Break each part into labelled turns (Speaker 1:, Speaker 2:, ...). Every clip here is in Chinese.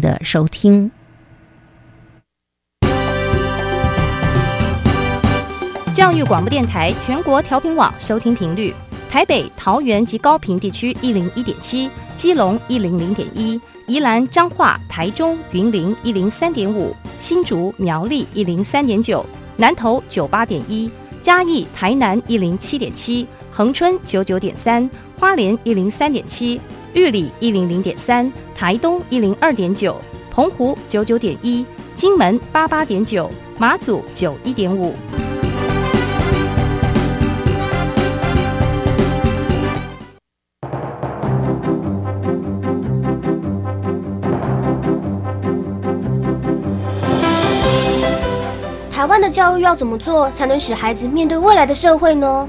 Speaker 1: 的收听。
Speaker 2: 教育广播电台全国调频网收听频率：台北、桃园及高屏地区一零一点七，基隆一零零点一，宜兰、彰化、台中、云林一零三点五，新竹、苗栗一零三点九，南投九八点一，嘉义、台南一零七点七，恒春九九点三，花莲一零三点七，玉里一零零点三，台东一零二点九，澎湖九九点一，金门八八点九，马祖九一点五。
Speaker 3: 台湾的教育要怎么做，才能使孩子面对未来的社会呢？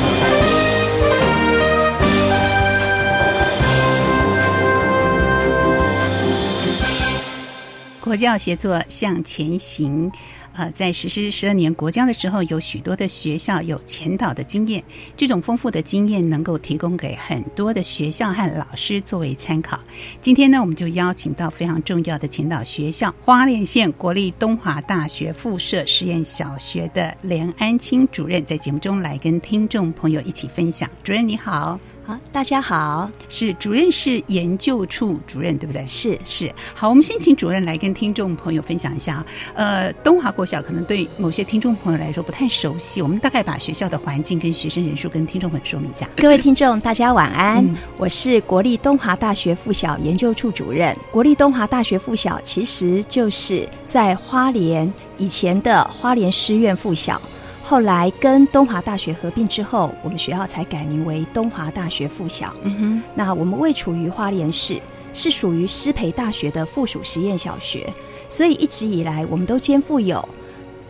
Speaker 4: 佛教协作向前行。呃，在实施十二年国教的时候，有许多的学校有前导的经验，这种丰富的经验能够提供给很多的学校和老师作为参考。今天呢，我们就邀请到非常重要的前导学校——花莲县国立东华大学附设实验小学的连安清主任，在节目中来跟听众朋友一起分享。主任你好。
Speaker 5: 好，大家好，
Speaker 4: 是主任是研究处主任，对不对？
Speaker 5: 是
Speaker 4: 是。好，我们先请主任来跟听众朋友分享一下。呃，东华国小可能对某些听众朋友来说不太熟悉，我们大概把学校的环境跟学生人数跟听众们说明一下。
Speaker 5: 各位听众，大家晚安，我是国立东华大学附小研究处主任。国立东华大学附小其实就是在花莲以前的花莲师院附小。后来跟东华大学合并之后，我们学校才改名为东华大学附小。嗯哼，那我们位处于花莲市，是属于师培大学的附属实验小学，所以一直以来我们都肩负有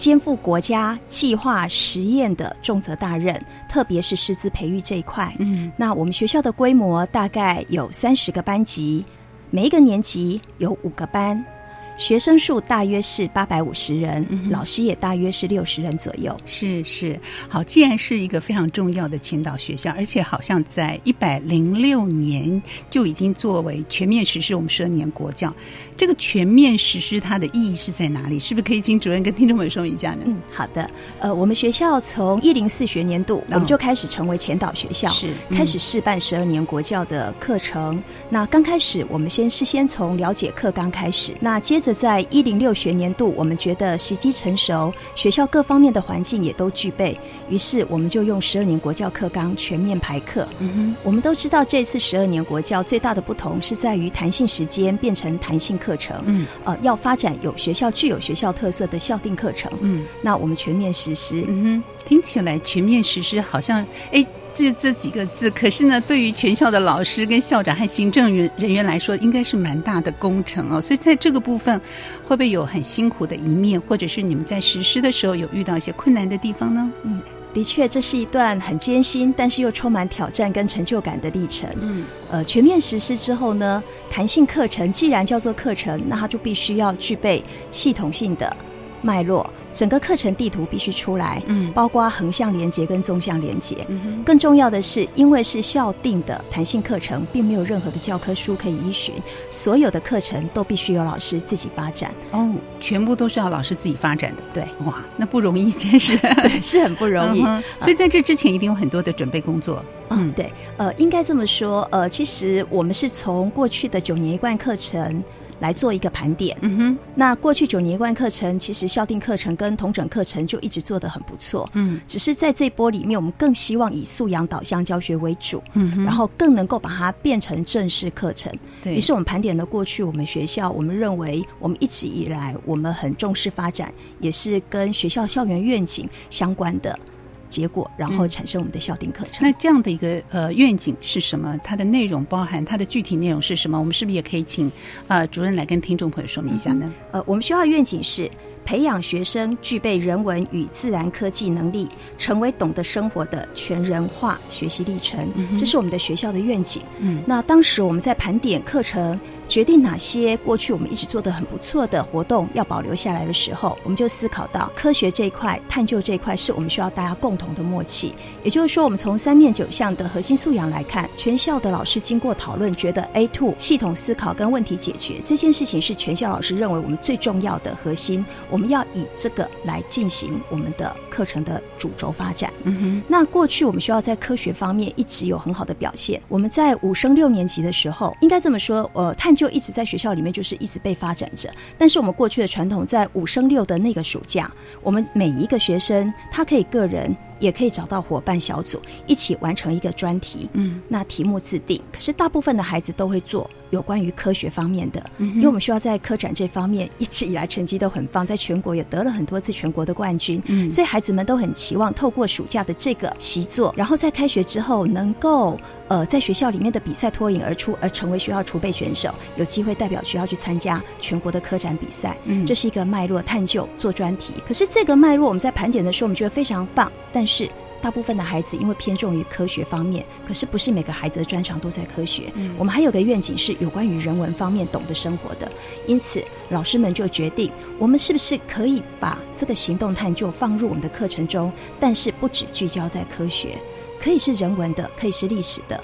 Speaker 5: 肩负国家计划实验的重责大任，特别是师资培育这一块。嗯，那我们学校的规模大概有三十个班级，每一个年级有五个班。学生数大约是八百五十人，老师也大约是六十人左右。
Speaker 4: 是是，好，既然是一个非常重要的前导学校，而且好像在一百零六年就已经作为全面实施我们十二年国教，这个全面实施它的意义是在哪里？是不是可以请主任跟听众们说一下呢？
Speaker 5: 嗯，好的。呃，我们学校从一零四学年度我们就开始成为前导学校，
Speaker 4: 是
Speaker 5: 开始试办十二年国教的课程。那刚开始我们先事先从了解课纲开始，那接着。在一零六学年度，我们觉得时机成熟，学校各方面的环境也都具备，于是我们就用十二年国教课纲全面排课。嗯哼，我们都知道这次十二年国教最大的不同是在于弹性时间变成弹性课程。嗯，呃，要发展有学校具有学校特色的校定课程。嗯，那我们全面实施。
Speaker 4: 嗯哼，听起来全面实施好像哎。这这几个字，可是呢，对于全校的老师、跟校长和行政人人员来说，应该是蛮大的工程哦。所以在这个部分，会不会有很辛苦的一面，或者是你们在实施的时候有遇到一些困难的地方呢？
Speaker 5: 嗯，的确，这是一段很艰辛，但是又充满挑战跟成就感的历程。嗯，呃，全面实施之后呢，弹性课程既然叫做课程，那它就必须要具备系统性的脉络。整个课程地图必须出来，嗯，包括横向连接跟纵向连接。嗯更重要的是，因为是校定的弹性课程，并没有任何的教科书可以依循，所有的课程都必须由老师自己发展。
Speaker 4: 哦，全部都是要老师自己发展的。
Speaker 5: 对，
Speaker 4: 哇，那不容易一件事，
Speaker 5: 对，是很不容易。
Speaker 4: 所以在这之前，一定有很多的准备工作。
Speaker 5: 嗯，对，呃，应该这么说，呃，其实我们是从过去的九年一贯课程。来做一个盘点。嗯哼，那过去九年一贯课程，其实校定课程跟同整课程就一直做得很不错。嗯，只是在这波里面，我们更希望以素养导向教学为主。嗯哼，然后更能够把它变成正式课程。
Speaker 4: 对，
Speaker 5: 于是我们盘点了过去我们学校，我们认为我们一直以来我们很重视发展，也是跟学校校园愿景相关的。结果，然后产生我们的校定课程。
Speaker 4: 那这样的一个呃愿景是什么？它的内容包含它的具体内容是什么？我们是不是也可以请呃主任来跟听众朋友说明一下呢？
Speaker 5: 呃，我们学校的愿景是。培养学生具备人文与自然科技能力，成为懂得生活的全人化学习历程，这是我们的学校的愿景。嗯，那当时我们在盘点课程。决定哪些过去我们一直做的很不错的活动要保留下来的时候，我们就思考到科学这一块、探究这一块是我们需要大家共同的默契。也就是说，我们从三面九项的核心素养来看，全校的老师经过讨论，觉得 A two 系统思考跟问题解决这件事情是全校老师认为我们最重要的核心，我们要以这个来进行我们的课程的主轴发展。嗯哼，那过去我们需要在科学方面一直有很好的表现。我们在五升六年级的时候，应该这么说，呃，探。就一直在学校里面，就是一直被发展着。但是我们过去的传统，在五升六的那个暑假，我们每一个学生他可以个人。也可以找到伙伴小组一起完成一个专题，嗯，那题目自定。可是大部分的孩子都会做有关于科学方面的，因为我们需要在科展这方面一直以来成绩都很棒，在全国也得了很多次全国的冠军，嗯，所以孩子们都很期望透过暑假的这个习作，然后在开学之后能够呃在学校里面的比赛脱颖而出，而成为学校储备选手，有机会代表学校去参加全国的科展比赛，嗯，这是一个脉络探究做专题。可是这个脉络我们在盘点的时候，我们觉得非常棒，但是。是大部分的孩子因为偏重于科学方面，可是不是每个孩子的专长都在科学。我们还有个愿景是有关于人文方面懂得生活的，因此老师们就决定，我们是不是可以把这个行动探究放入我们的课程中，但是不只聚焦在科学，可以是人文的，可以是历史的。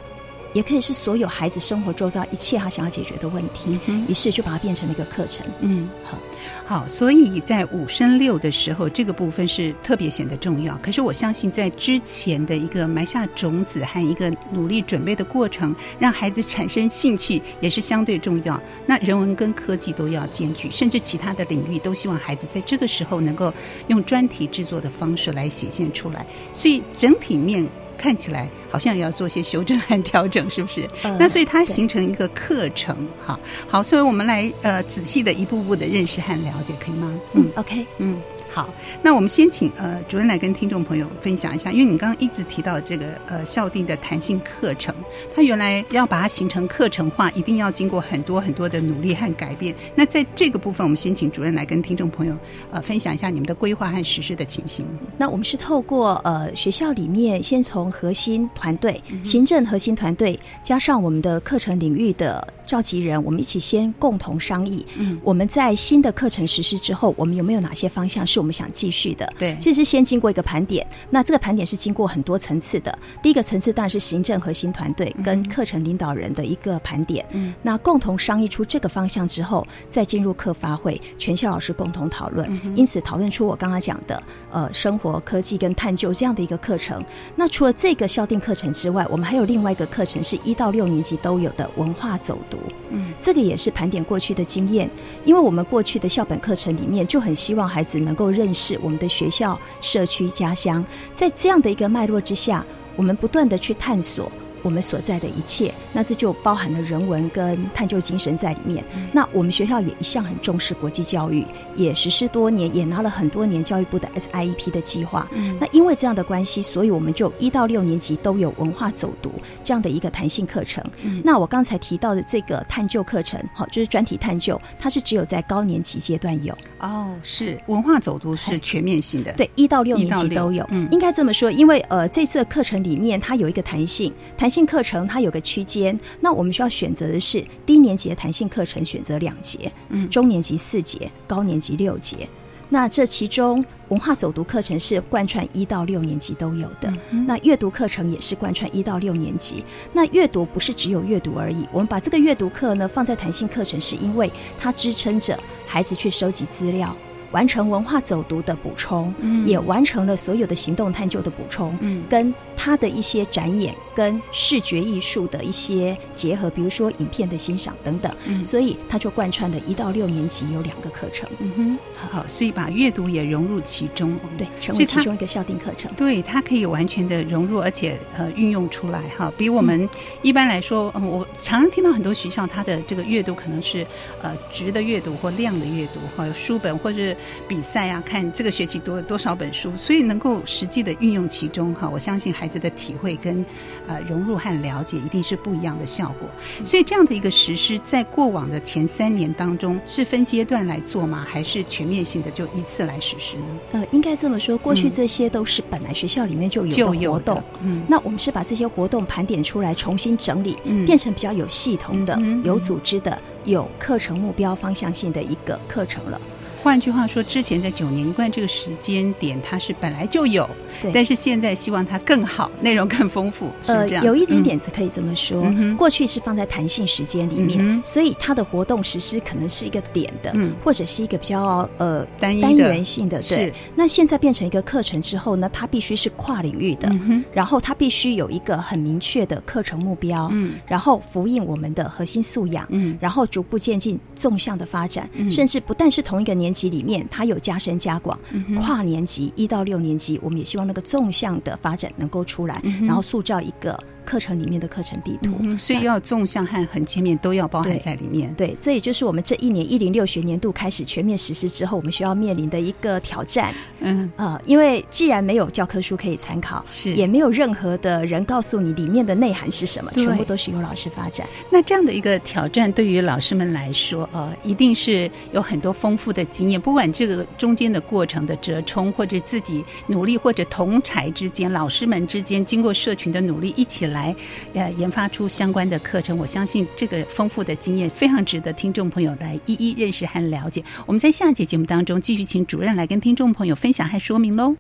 Speaker 5: 也可以是所有孩子生活周遭一切他想要解决的问题，于是就把它变成了一个课程。嗯，
Speaker 4: 好，好，所以在五升六的时候，这个部分是特别显得重要。可是我相信，在之前的一个埋下种子和一个努力准备的过程，让孩子产生兴趣也是相对重要。那人文跟科技都要兼具，甚至其他的领域都希望孩子在这个时候能够用专题制作的方式来显现出来。所以整体面。看起来好像也要做些修正和调整，是不是？那所以它形成一个课程，哈，好，所以我们来呃仔细的一步步的认识和了解，可以吗？
Speaker 5: 嗯，OK，
Speaker 4: 嗯。好，那我们先请呃主任来跟听众朋友分享一下，因为你刚刚一直提到这个呃校定的弹性课程，它原来要把它形成课程化，一定要经过很多很多的努力和改变。那在这个部分，我们先请主任来跟听众朋友呃分享一下你们的规划和实施的情形。
Speaker 5: 那我们是透过呃学校里面先从核心团队、行政核心团队，加上我们的课程领域的召集人，我们一起先共同商议。嗯，我们在新的课程实施之后，我们有没有哪些方向是我们我们想继续的，
Speaker 4: 对，
Speaker 5: 其实先经过一个盘点，那这个盘点是经过很多层次的。第一个层次当然是行政核心团队跟课程领导人的一个盘点，嗯，那共同商议出这个方向之后，再进入课发会，全校老师共同讨论，因此讨论出我刚刚讲的，呃，生活科技跟探究这样的一个课程。那除了这个校定课程之外，我们还有另外一个课程是一到六年级都有的文化走读，嗯，这个也是盘点过去的经验，因为我们过去的校本课程里面就很希望孩子能够。认识我们的学校、社区、家乡，在这样的一个脉络之下，我们不断的去探索。我们所在的一切，那这就包含了人文跟探究精神在里面。那我们学校也一向很重视国际教育，也实施多年，也拿了很多年教育部的 SIEP 的计划。那因为这样的关系，所以我们就一到六年级都有文化走读这样的一个弹性课程。那我刚才提到的这个探究课程，好，就是专题探究，它是只有在高年级阶段有。
Speaker 4: 哦，是文化走读是全面性的，
Speaker 5: 对，一到六年级都有。应该这么说，因为呃，这次的课程里面它有一个弹性，弹性。性课程它有个区间，那我们需要选择的是低年级的弹性课程，选择两节，嗯，中年级四节，高年级六节。那这其中文化走读课程是贯穿一到六年级都有的，那阅读课程也是贯穿一到六年级。那阅读不是只有阅读而已，我们把这个阅读课呢放在弹性课程，是因为它支撑着孩子去收集资料。完成文化走读的补充，嗯也完成了所有的行动探究的补充，嗯跟他的一些展演跟视觉艺术的一些结合，比如说影片的欣赏等等，嗯所以他就贯穿了一到六年级有两个课程。嗯
Speaker 4: 哼，好，所以把阅读也融入其中，
Speaker 5: 对，成为其中一个校定课程。
Speaker 4: 对，它可以完全的融入，而且呃运用出来哈。比我们一般来说，嗯，我常常听到很多学校它的这个阅读可能是呃直的阅读或量的阅读哈，书本或者。比赛啊，看这个学期读了多少本书，所以能够实际的运用其中哈，我相信孩子的体会跟呃融入和了解一定是不一样的效果。所以这样的一个实施，在过往的前三年当中是分阶段来做吗？还是全面性的就一次来实施呢？
Speaker 5: 呃，应该这么说，过去这些都是本来学校里面就有的活动，
Speaker 4: 嗯，
Speaker 5: 那我们是把这些活动盘点出来，重新整理，
Speaker 4: 嗯
Speaker 5: 变成比较有系统的、
Speaker 4: 嗯
Speaker 5: 有组织的、有课程目标方向性的一个课程了。
Speaker 4: 换句话说，之前在九年一贯这个时间点，它是本来就有，
Speaker 5: 对。
Speaker 4: 但是现在希望它更好，内容更丰富，是这样？，
Speaker 5: 有一点点子可以这么说。
Speaker 4: 嗯。
Speaker 5: 过去是放在弹性时间里面，
Speaker 4: 嗯
Speaker 5: 所以它的活动实施可能是一个点的，
Speaker 4: 嗯。
Speaker 5: 或者是一个比较呃
Speaker 4: 单一的。
Speaker 5: 单元性的。对，那现在变成一个课程之后呢，它必须是跨领域的，
Speaker 4: 嗯，
Speaker 5: 然后它必须有一个很明确的课程目标，
Speaker 4: 嗯。
Speaker 5: 然后呼应我们的核心素养，
Speaker 4: 嗯。
Speaker 5: 然后逐步渐进纵向的发展，
Speaker 4: 嗯。
Speaker 5: 甚至不但是同一个年级里面，它有加深加广，
Speaker 4: 嗯
Speaker 5: 跨年级一到六年级，我们也希望那个纵向的发展能够出来，
Speaker 4: 嗯
Speaker 5: 然后塑造一个课程里面的课程地图。
Speaker 4: 嗯所以要纵向和横切面都要包含在里面。
Speaker 5: 对，这也就是我们这一年一零六学年度开始全面实施之后，我们需要面临的一个挑战。
Speaker 4: 嗯，
Speaker 5: 呃，因为既然没有教科书可以参考，
Speaker 4: 是
Speaker 5: 也没有任何的人告诉你里面的内涵是什么，全部都是由老师发展。
Speaker 4: 那这样的一个挑战，对于老师们来说，呃，一定是有很多丰富的经验。不管这个中间的过程的折冲，或者自己努力，或者同才之间、老师们之间，经过社群的努力，一起来来呃研发出相关的课程。我相信这个丰富的经验非常值得听众朋友来一一认识和了解。我们在下节节目当中继续请主任来跟听众朋友分享和说明喽。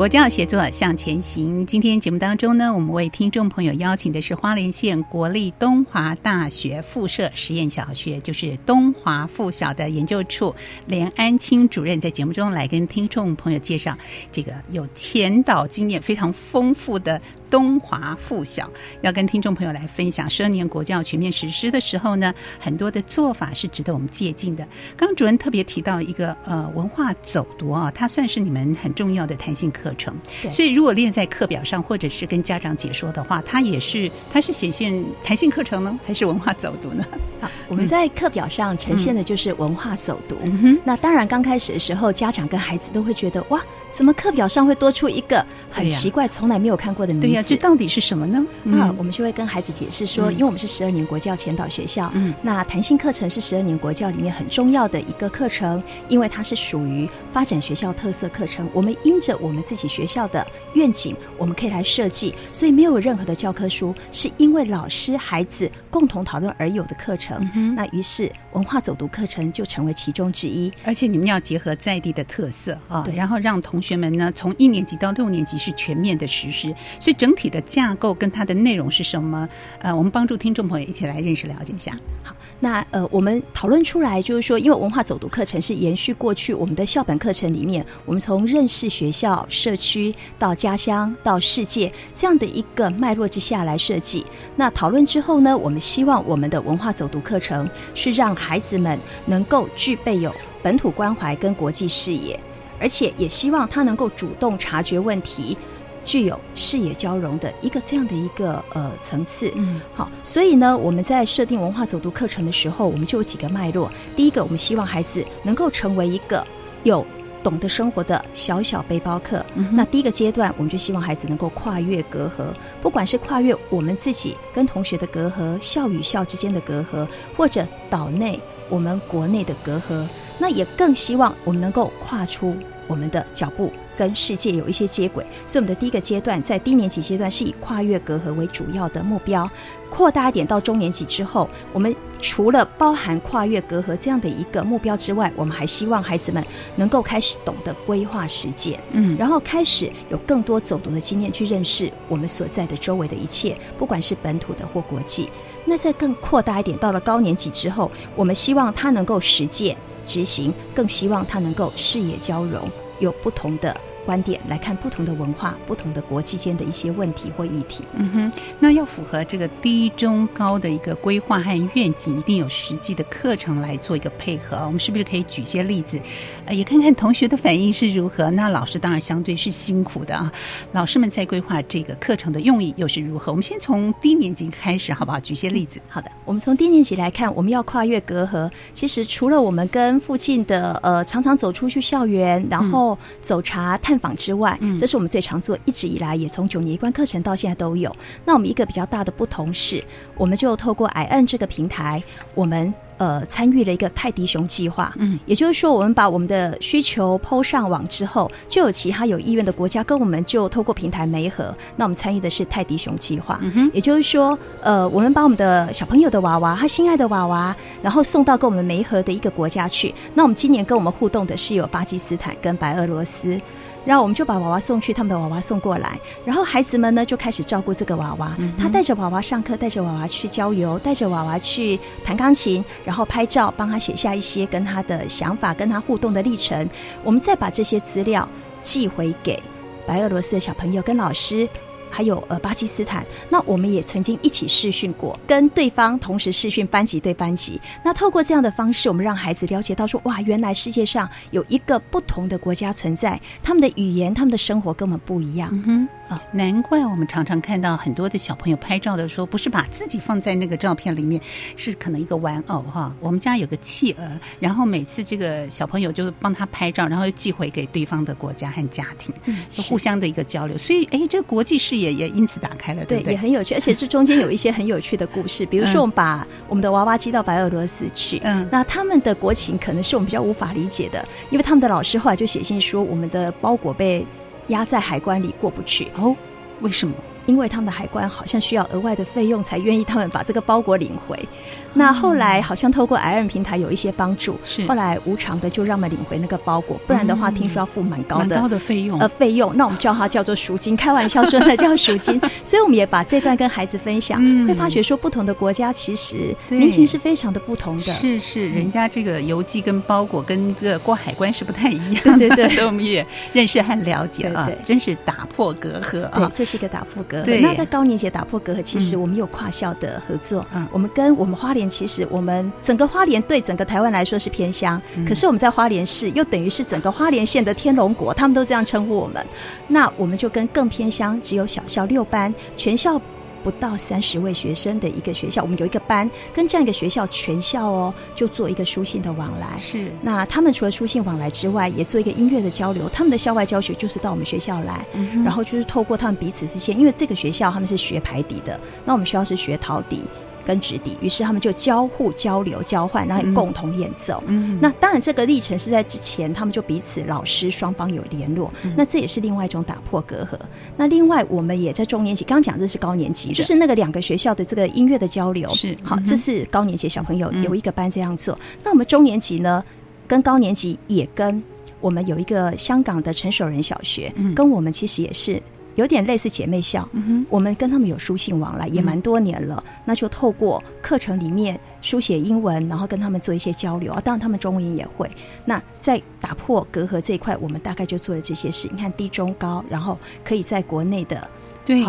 Speaker 4: 国教协作向前行。今天节目当中呢，我们为听众朋友邀请的是花莲县国立东华大学附设实验小学，就是东华附小的研究处连安清主任，在节目中来跟听众朋友介绍这个有前导经验非常丰富的东华附小，要跟听众朋友来分享十二年国教全面实施的时候呢，很多的做法是值得我们借鉴的。刚刚主任特别提到一个呃文化走读啊，它算是你们很重要的弹性课程。
Speaker 5: 对
Speaker 4: 所以如果列在课表上，或者是跟家长解说的话，它也是它是显现弹性课程呢，还是文化走读呢？
Speaker 5: 好，我们在课表上呈现的就是文化走读。
Speaker 4: 嗯哼，
Speaker 5: 那当然，刚开始的时候，家长跟孩子都会觉得哇，怎么课表上会多出一个很奇怪、从来没有看过的名字？
Speaker 4: 对呀、这到底是什么呢？
Speaker 5: 那我们就会跟孩子解释说，
Speaker 4: 嗯
Speaker 5: 因为我们是十二年国教前导学校，
Speaker 4: 嗯
Speaker 5: 那弹性课程是十二年国教里面很重要的一个课程，因为它是属于发展学校特色课程。我们因着我们自己学校的愿景，我们可以来设计，所以没有任何的教科书，是因为老师、孩子共同讨论而有的课程。
Speaker 4: 嗯
Speaker 5: 那于是文化走读课程就成为其中之一。
Speaker 4: 而且你们要结合在地的特色啊，
Speaker 5: 对
Speaker 4: 然后让同学们呢从一年级到六年级是全面的实施，所以整体的架构跟它的内容是什么？呃，我们帮助听众朋友一起来认识了解一下。
Speaker 5: 好，那呃，我们讨论出来就是说，因为文化走读课程是延续过去我们的校本课程里面，我们从认识学校、社区到家乡到世界这样的一个脉络之下来设计。那讨论之后呢，我们希望我们的文化走读课程是让孩子们能够具备有本土关怀跟国际视野，而且也希望他能够主动察觉问题。具有视野交融的一个这样的一个呃层次，
Speaker 4: 嗯，
Speaker 5: 好，所以呢，我们在设定文化走读课程的时候，我们就有几个脉络。第一个，我们希望孩子能够成为一个有懂得生活的小小背包客。
Speaker 4: 嗯
Speaker 5: 那第一个阶段，我们就希望孩子能够跨越隔阂，不管是跨越我们自己跟同学的隔阂、校与校之间的隔阂，或者岛内我们国内的隔阂，那也更希望我们能够跨出我们的脚步。跟世界有一些接轨，所以我们的第一个阶段在低年级阶段是以跨越隔阂为主要的目标，扩大一点到中年级之后，我们除了包含跨越隔阂这样的一个目标之外，我们还希望孩子们能够开始懂得规划实践，
Speaker 4: 嗯
Speaker 5: 然后开始有更多走读的经验去认识我们所在的周围的一切，不管是本土的或国际。那再更扩大一点，到了高年级之后，我们希望他能够实践执行，更希望他能够视野交融，有不同的观点来看不同的文化、不同的国际间的一些问题或议题。
Speaker 4: 嗯哼，那要符合这个低中高的一个规划和愿景，一定有实际的课程来做一个配合。我们是不是可以举些例子，呃，也看看同学的反应是如何？那老师当然相对是辛苦的啊，老师们在规划这个课程的用意又是如何？我们先从低年级开始，好不好？举些例子。
Speaker 5: 好的，我们从低年级来看，我们要跨越隔阂。其实除了我们跟附近的呃常常走出去校园，然后走茶探访之外，
Speaker 4: 嗯
Speaker 5: 这是我们最常做，一直以来也从九年一贯课程到现在都有。那我们一个比较大的不同是，我们就透过 i n 这个平台，我们呃参与了一个泰迪熊计划。
Speaker 4: 嗯，
Speaker 5: 也就是说，我们把我们的需求抛上网之后，就有其他有意愿的国家跟我们就透过平台媒合。那我们参与的是泰迪熊计划。
Speaker 4: 嗯哼，
Speaker 5: 也就是说，呃，我们把我们的小朋友的娃娃，他心爱的娃娃，然后送到跟我们媒合的一个国家去。那我们今年跟我们互动的是有巴基斯坦跟白俄罗斯。然后我们就把娃娃送去，他们的娃娃送过来，然后孩子们呢就开始照顾这个娃娃。
Speaker 4: 嗯
Speaker 5: 他带着娃娃上课，带着娃娃去郊游，带着娃娃去弹钢琴，然后拍照，帮他写下一些跟他的想法、跟他互动的历程。我们再把这些资料寄回给白俄罗斯的小朋友跟老师。还有呃巴基斯坦，那我们也曾经一起试训过，跟对方同时试训班级对班级。那透过这样的方式，我们让孩子了解到说，哇，原来世界上有一个不同的国家存在，他们的语言、他们的生活跟我们不一样。
Speaker 4: 嗯哼。
Speaker 5: 啊
Speaker 4: 难怪我们常常看到很多的小朋友拍照的时候，不是把自己放在那个照片里面，是可能一个玩偶哈。我们家有个企鹅，然后每次这个小朋友就帮他拍照，然后又寄回给对方的国家和家庭，就互相的一个交流。所以，哎，这个国际视野也也因此打开了，对不对？
Speaker 5: 也很有趣，而且这中间有一些很有趣的故事。比如说，我们把我们的娃娃寄到白俄罗斯去，
Speaker 4: 嗯
Speaker 5: 那他们的国情可能是我们比较无法理解的，因为他们的老师后来就写信说，我们的包裹被压在海关里过不去。
Speaker 4: 哦，为什么？
Speaker 5: 因为他们的海关好像需要额外的费用，才愿意他们把这个包裹领回。那后来好像透过 IRN 平台有一些帮助，
Speaker 4: 是
Speaker 5: 后来无偿的就让我们领回那个包裹，不然的话
Speaker 4: 嗯
Speaker 5: 听说要付蛮高
Speaker 4: 蛮
Speaker 5: 的
Speaker 4: 高的费用
Speaker 5: 呃费用。那我们叫它叫做赎金，开玩笑说那叫赎金。所以我们也把这段跟孩子分享，
Speaker 4: 嗯
Speaker 5: 会发觉说不同的国家其实民情是非常的不同的。
Speaker 4: 是是，人家这个邮寄跟包裹跟这个过海关是不太一样的，
Speaker 5: 对对对
Speaker 4: 所以我们也认识和了解啊，
Speaker 5: 对对
Speaker 4: 真是打破隔阂
Speaker 5: 对
Speaker 4: 啊，。
Speaker 5: 这是一个打破隔
Speaker 4: 对。
Speaker 5: 那在高年级打破隔阂，其实
Speaker 4: 嗯
Speaker 5: 我们有跨校的合作。
Speaker 4: 嗯
Speaker 5: 我们跟我们花莲，其实我们整个花莲对整个台湾来说是偏乡，
Speaker 4: 嗯
Speaker 5: 可是我们在花莲市又等于是整个花莲县的天龙国，他们都这样称呼我们。那我们就跟更偏乡，只有小校六班，全校。不到三十位学生的一个学校，我们有一个班跟这样一个学校全校哦，就做一个书信的往来。
Speaker 4: 是，
Speaker 5: 那他们除了书信往来之外，也做一个音乐的交流。他们的校外教学就是到我们学校来，
Speaker 4: 嗯
Speaker 5: 然后就是透过他们彼此之间，因为这个学校他们是学排笛的，那我们学校是学陶笛跟直笛，于是他们就交互交流、交换，然后共同演奏。
Speaker 4: 嗯
Speaker 5: 那当然，这个历程是在之前，他们就彼此老师双方有联络，
Speaker 4: 嗯
Speaker 5: 那这也是另外一种打破隔阂。那另外，我们也在中年级，刚刚讲这是高年级，就是那个两个学校的这个音乐的交流。
Speaker 4: 是
Speaker 5: 好
Speaker 4: 嗯，
Speaker 5: 这是高年级小朋友
Speaker 4: 嗯
Speaker 5: 有一个班这样做。那我们中年级呢，跟高年级也跟我们有一个香港的陈守仁小学，
Speaker 4: 嗯
Speaker 5: 跟我们其实也是有点类似姐妹校。
Speaker 4: 嗯哼
Speaker 5: 我们跟他们有书信往来，也蛮多年了。那就透过课程里面书写英文，然后跟他们做一些交流啊。当然，他们中文也会。那在打破隔阂这一块，我们大概就做了这些事。你看低中高，然后可以在国内的
Speaker 4: 对。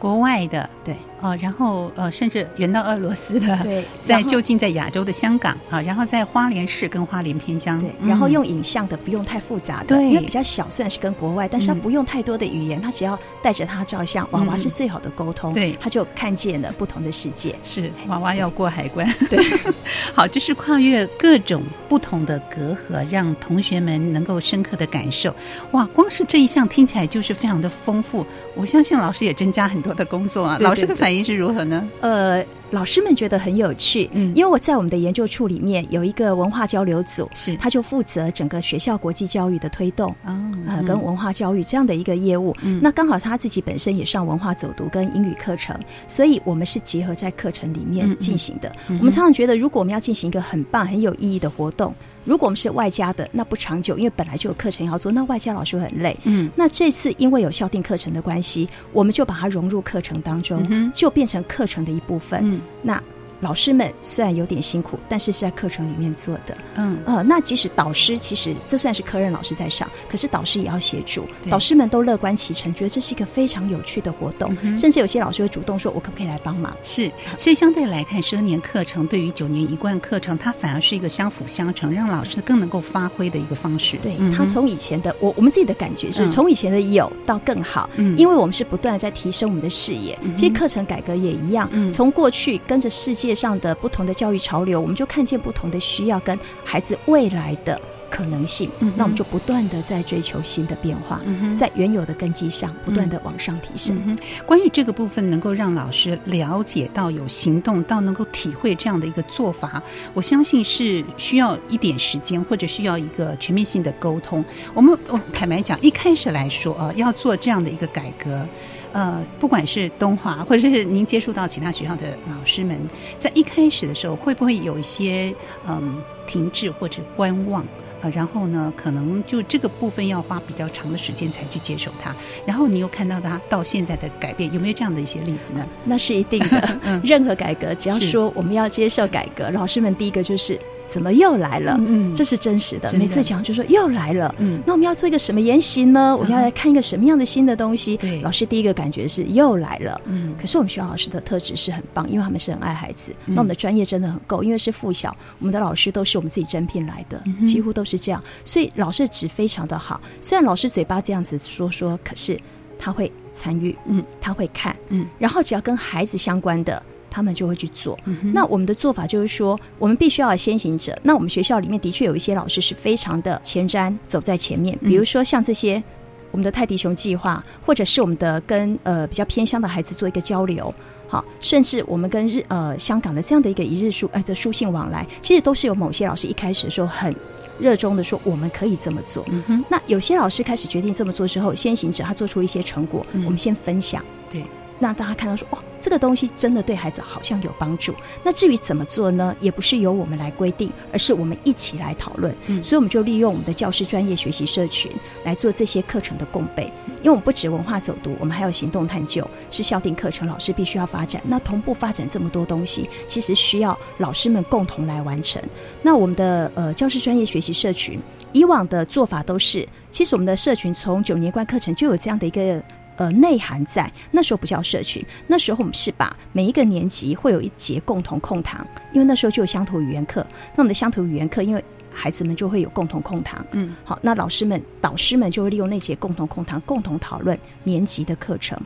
Speaker 4: 国外的，
Speaker 5: 对，
Speaker 4: 哦，然后呃，甚至远到俄罗斯的，
Speaker 5: 对，
Speaker 4: 在就近在亚洲的香港啊，然后在花莲市跟花莲偏乡，
Speaker 5: 对，
Speaker 4: 嗯
Speaker 5: 然后用影像的，不用太复杂的，
Speaker 4: 对
Speaker 5: 因为比较小，虽然是跟国外，但是它
Speaker 4: 嗯
Speaker 5: 不用太多的语言，他只要带着他照相，娃娃
Speaker 4: 嗯
Speaker 5: 是最好的沟通，
Speaker 4: 对
Speaker 5: 他就看见了不同的世界。
Speaker 4: 是娃娃要过海关，
Speaker 5: 对，
Speaker 4: 好，就是跨越各种不同的隔阂，让同学们能够深刻的感受。哇，光是这一项听起来就是非常的丰富，我相信老师也增加很多的工作啊。老师的
Speaker 5: 对
Speaker 4: 反应是如何呢？
Speaker 5: 呃，老师们觉得很有趣，
Speaker 4: 嗯
Speaker 5: 因为我在我们的研究处里面有一个文化交流组，
Speaker 4: 是
Speaker 5: 他就负责整个学校国际教育的推动。
Speaker 4: 哦，
Speaker 5: 呃，跟文化教育这样的一个业务，
Speaker 4: 嗯
Speaker 5: 那刚好他自己本身也上文化走读跟英语课程，所以我们是结合在课程里
Speaker 4: 嗯嗯
Speaker 5: 面进行的。我们常常觉得，如果我们要进行一个很棒、很有意义的活动，如果我们是外加的，那不长久，因为本来就有课程要做，那外加老师会很累。
Speaker 4: 嗯
Speaker 5: 那这次因为有校定课程的关系，我们就把它融入课程当中，
Speaker 4: 嗯
Speaker 5: 就变成课程的一部分。
Speaker 4: 嗯
Speaker 5: 那老师们虽然有点辛苦，但是是在课程里面做的。
Speaker 4: 嗯。
Speaker 5: 呃，那即使导师其实这算是科任老师在上，可是导师也要协助，
Speaker 4: 对。
Speaker 5: 导师们都乐观其成，觉得这是一个非常有趣的活动，
Speaker 4: 嗯
Speaker 5: 甚至有些老师会主动说：“我可不可以来帮忙？
Speaker 4: 是，所以相对来看，十二年课程对于九年一贯课程，它反而是一个相辅相成，让老师更能够发挥的一个方式。？”
Speaker 5: 对、他从以前的我，我们自己的感觉就是
Speaker 4: 嗯。
Speaker 5: 从以前的有到更好，
Speaker 4: 嗯。
Speaker 5: 因为我们是不断的在提升我们的视野。
Speaker 4: 嗯
Speaker 5: 其实课程改革也一样，
Speaker 4: 嗯。
Speaker 5: 从过去跟着世界上的不同的教育潮流，我们就看见不同的需要跟孩子未来的可能性，
Speaker 4: 嗯
Speaker 5: 那我们就不断的在追求新的变化，
Speaker 4: 嗯哼
Speaker 5: 在原有的根基上不断的往上提升。
Speaker 4: 嗯，关于这个部分，能够让老师了解到有行动，到能够体会这样的一个做法，我相信是需要一点时间，或者需要一个全面性的沟通。我们我坦白讲，一开始来说啊，要做这样的一个改革。呃，不管是东华，或者是您接触到其他学校的老师们，在一开始的时候，会不会有一些嗯停滞或者观望？呃，然后呢，可能就这个部分要花比较长的时间才去接受它。然后你又看到它到现在的改变，有没有这样的一些例子呢？
Speaker 5: 那是一定的。
Speaker 4: 嗯
Speaker 5: 任何改革，只要说我们要接受改革，老师们第一个就是怎么又来了？
Speaker 4: 嗯
Speaker 5: 这是真实的。
Speaker 4: 的
Speaker 5: 每次讲就说又来了。
Speaker 4: 嗯
Speaker 5: 那我们要做一个什么研习呢？我们要来看一个什么样的新的东西？
Speaker 4: 对
Speaker 5: 老师第一个感觉是又来了。
Speaker 4: 嗯
Speaker 5: 可是我们学校老师的特质是很棒，因为他们是很爱孩子，
Speaker 4: 嗯
Speaker 5: 那我们的专业真的很够，因为是附小，我们的老师都是我们自己甄聘来的，
Speaker 4: 嗯
Speaker 5: 几乎都是这样，所以老师的质非常的好。虽然老师嘴巴这样子说说，可是他会参与，
Speaker 4: 嗯，
Speaker 5: 他会看，
Speaker 4: 嗯，
Speaker 5: 然后只要跟孩子相关的。他们就会去做。
Speaker 4: 嗯
Speaker 5: 那我们的做法就是说，我们必须要有先行者。那我们学校里面的确有一些老师是非常的前瞻，走在前面。
Speaker 4: 嗯
Speaker 5: 比如说像这些我们的泰迪熊计划，或者是我们的跟呃比较偏乡的孩子做一个交流。好，甚至我们跟日呃香港的这样的一个一日书呃的书信往来，其实都是有某些老师一开始的时候很热衷的说我们可以这么做。
Speaker 4: 嗯哼，
Speaker 5: 那有些老师开始决定这么做之后，先行者他做出一些成果，
Speaker 4: 嗯
Speaker 5: 我们先分享，
Speaker 4: 对，
Speaker 5: 让大家看到说，哇，这个东西真的对孩子好像有帮助。那至于怎么做呢？也不是由我们来规定，而是我们一起来讨论。
Speaker 4: 嗯
Speaker 5: 所以我们就利用我们的教师专业学习社群来做这些课程的共备。因为我们不止文化走读，我们还有行动探究，是校定课程，老师必须要发展。那同步发展这么多东西，其实需要老师们共同来完成。那我们的呃教师专业学习社群，以往的做法都是，其实我们的社群从九年关课程就有这样的一个。呃，内涵在那时候不叫社群，那时候我们是把每一个年级会有一节共同空堂，因为那时候就有乡土语言课。那我们的乡土语言课，因为孩子们就会有共同空堂，
Speaker 4: 嗯，
Speaker 5: 好，那老师们、导师们就会利用那节共同空堂，共同讨论年级的课程。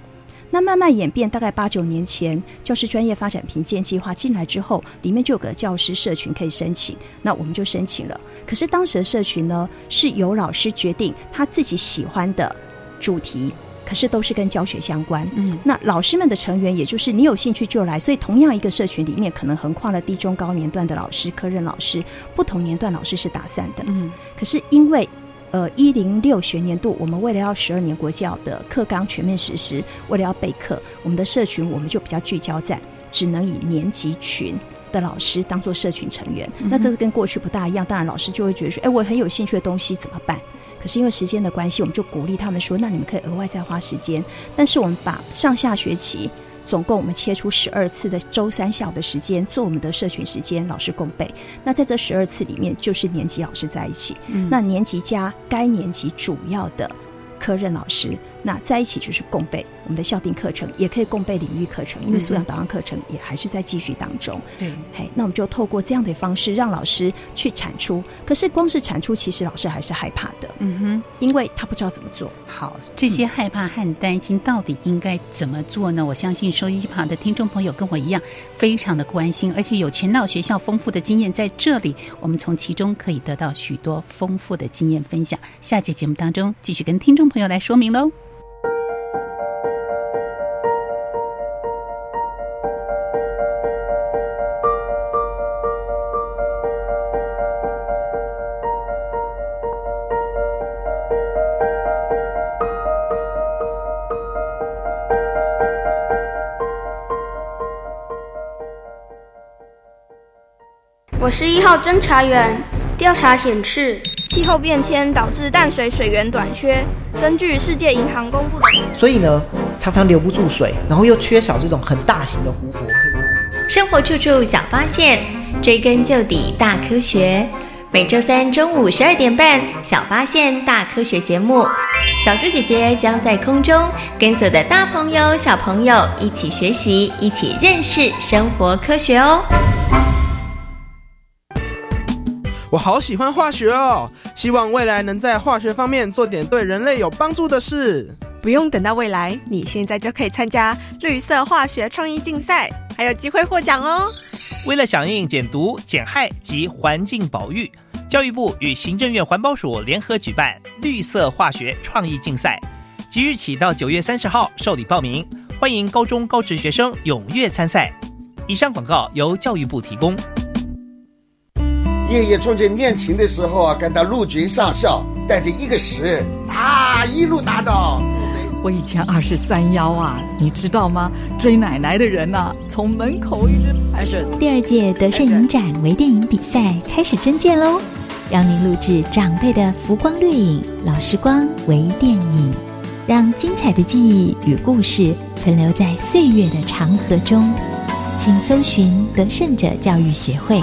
Speaker 5: 那慢慢演变，大概八九年前，教师专业发展评鉴计划进来之后，里面就有个教师社群可以申请，那我们就申请了。可是当时的社群呢，是由老师决定他自己喜欢的主题，可是都是跟教学相关。
Speaker 4: 嗯，
Speaker 5: 那老师们的成员，也就是你有兴趣就来，所以同样一个社群里面，可能横跨了低中高年段的老师、科任老师，不同年段老师是打散的。
Speaker 4: 嗯，
Speaker 5: 可是因为呃一零六学年度，我们为了要十二年国教的课纲全面实施，为了要备课，我们的社群我们就比较聚焦在只能以年级群。的老师当做社群成员，那这个跟过去不大一样。当然，老师就会觉得说：“哎，我很有兴趣的东西怎么办？”可是因为时间的关系，我们就鼓励他们说：“那你们可以额外再花时间。”但是我们把上下学期总共我们切出十二次的周三下午的时间做我们的社群时间，老师共备。那在这十二次里面，就是年级老师在一起。
Speaker 4: 嗯
Speaker 5: 那年级加该年级主要的科任老师那在一起就是共备我们的校定课程，也可以共备领域课程，因为素养导向课程也还是在继续当中。
Speaker 4: 对，
Speaker 5: 嘿，那我们就透过这样的方式让老师去产出。可是光是产出，其实老师还是害怕的，
Speaker 4: 嗯哼。
Speaker 5: 因为他不知道怎么做。
Speaker 4: 好，这些害怕和担心到底应该怎么做呢？我相信收音机旁的听众朋友跟我一样，非常的关心，而且有全脑学校丰富的经验在这里，我们从其中可以得到许多丰富的经验分享。下节节目当中，继续跟听众朋友来说明喽。
Speaker 6: 是一号侦查员。调查显示，气候变迁导致淡水水源短缺。根据世界银行公布的，
Speaker 7: 所以呢，常常留不住水，然后又缺少这种很大型的湖泊。
Speaker 8: 生活处处小发现，追根究底大科学。每周三中午十二点半，《小发现大科学》节目，小猪姐姐将在空中跟所有的大朋友、小朋友一起学习，一起认识生活科学哦。
Speaker 9: 我好喜欢化学哦，希望未来能在化学方面做点对人类有帮助的事。
Speaker 10: 不用等到未来，你现在就可以参加绿色化学创意竞赛，还有机会获奖哦。
Speaker 11: 为了响应减毒、减害及环境保育，教育部与行政院环保署联合举办绿色化学创意竞赛，即日起到九月三十号受理报名，欢迎高中高职学生踊跃参赛。以上广告由教育部提供。
Speaker 12: 爷爷从前练琴的时候啊，感到陆军上校，带着一个十啊，一路打到。
Speaker 13: 我以前二十三幺啊，你知道吗？追奶奶的人呐，从门口一直排着。
Speaker 14: 第二届德胜影展微电影比赛开始征件喽，邀您录制长辈的浮光掠影、老时光微电影，让精彩的记忆与故事存留在岁月的长河中。请搜寻德胜者教育协会。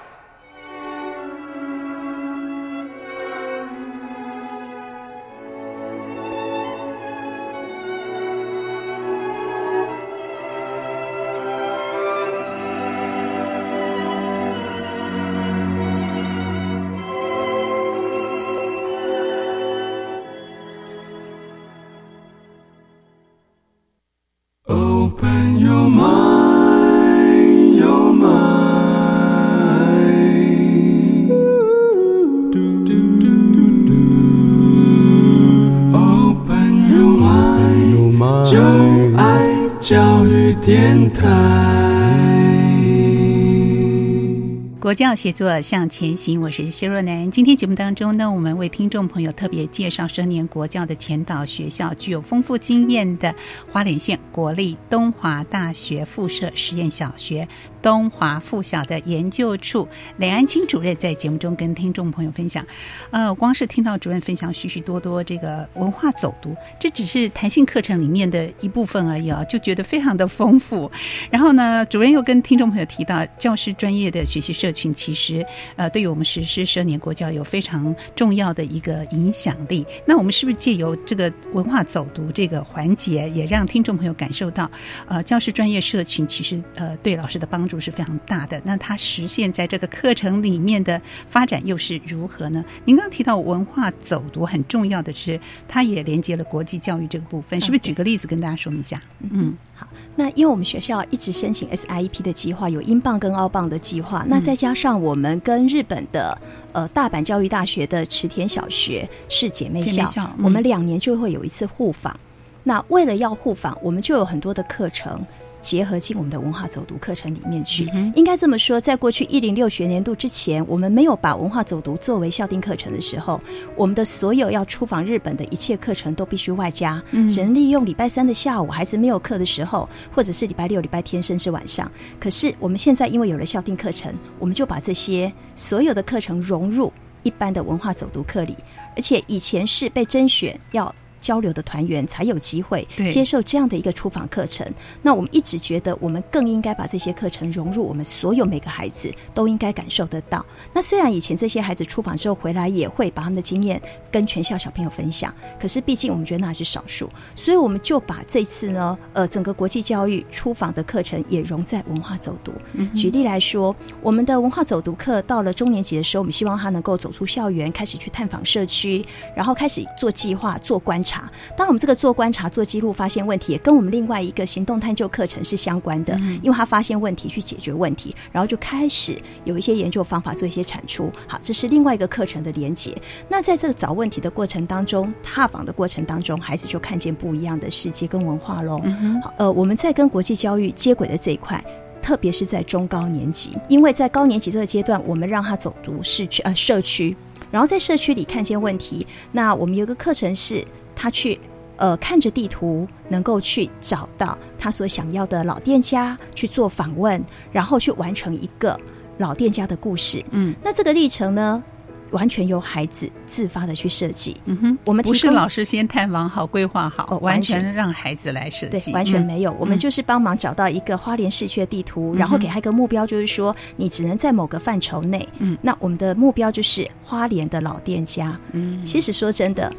Speaker 4: 国教写作向前行，我是谢若楠。今天节目当中呢，我们为听众朋友特别介绍十年国教的前导学校，具有丰富经验的花莲县国立东华大学附设实验小学东华附小的研究处雷安清主任在节目中跟听众朋友分享。呃，光是听到主任分享许许多多这个文化走读，这只是弹性课程里面的一部分而已啊，就觉得非常的丰富。然后呢，主任又跟听众朋友提到，教师专业的学习社群其实呃，对于我们实施十二年国教有非常重要的一个影响力。那我们是不是借由这个文化走读这个环节，也让听众朋友感受到，呃，教师专业社群其实呃对老师的帮助是非常大的。那它实现在这个课程里面的发展又是如何呢？您刚刚提到文化走读很重要的是，它也连接了国际教育这个部分，是不是？举个例子跟大家说明一下。
Speaker 5: 嗯，好。那因为我们学校一直申请 SIEP 的计划，有英镑跟澳镑的计划，那再加上我们跟日本的呃大阪教育大学的池田小学是姐妹校，我们两年就会有一次互访。那为了要互访，我们就有很多的课程。结合进我们的文化走读课程里面去，应该这么说，在过去一零六学年度之前，我们没有把文化走读作为校定课程的时候，我们的所有要出访日本的一切课程都必须外加，只能利用礼拜三的下午孩子没有课的时候，或者是礼拜六、礼拜天甚至晚上。可是我们现在因为有了校定课程，我们就把这些所有的课程融入一般的文化走读课里，而且以前是被甄选要。交流的团员才有机会
Speaker 4: 对
Speaker 5: 接受这样的一个出访课程。那我们一直觉得，我们更应该把这些课程融入我们所有每个孩子都应该感受得到。那虽然以前这些孩子出访之后回来也会把他们的经验跟全校小朋友分享，可是毕竟我们觉得那还是少数，所以我们就把这次呢，呃，整个国际教育出访的课程也融在文化走读。
Speaker 4: 嗯
Speaker 5: 举例来说，我们的文化走读课到了中年级的时候，我们希望他能够走出校园，开始去探访社区，然后开始做计划、做观察。当我们这个做观察、做记录，发现问题，也跟我们另外一个行动探究课程是相关的，因为他发现问题去解决问题，然后就开始有一些研究方法做一些产出。好，这是另外一个课程的连结。那在这个找问题的过程当中，踏访的过程当中，孩子就看见不一样的世界跟文化喽。好，呃，我们在跟国际教育接轨的这一块。特别是在中高年级，因为在高年级这个阶段，我们让他走读市区呃社区，然后在社区里看见问题。那我们有个课程是他去呃看着地图，能够去找到他所想要的老店家，去做访问，然后去完成一个老店家的故事。
Speaker 4: 嗯，
Speaker 5: 那这个历程呢，完全由孩子自发的去设计。
Speaker 4: 嗯哼，
Speaker 5: 我们
Speaker 4: 不是老师先探访好、规划好，
Speaker 5: 哦
Speaker 4: 完
Speaker 5: 完全
Speaker 4: 全让孩子来设
Speaker 5: 对
Speaker 4: 计，，
Speaker 5: 完全没有。
Speaker 4: 嗯
Speaker 5: 我们
Speaker 4: 嗯
Speaker 5: 就是帮忙找到一个花莲市区的地图，
Speaker 4: 嗯
Speaker 5: 然后给他一个目标，就是说你只能在某个范畴内。
Speaker 4: 嗯，
Speaker 5: 那我们的目标就是花莲的老店家。
Speaker 4: 嗯，
Speaker 5: 其实说真的。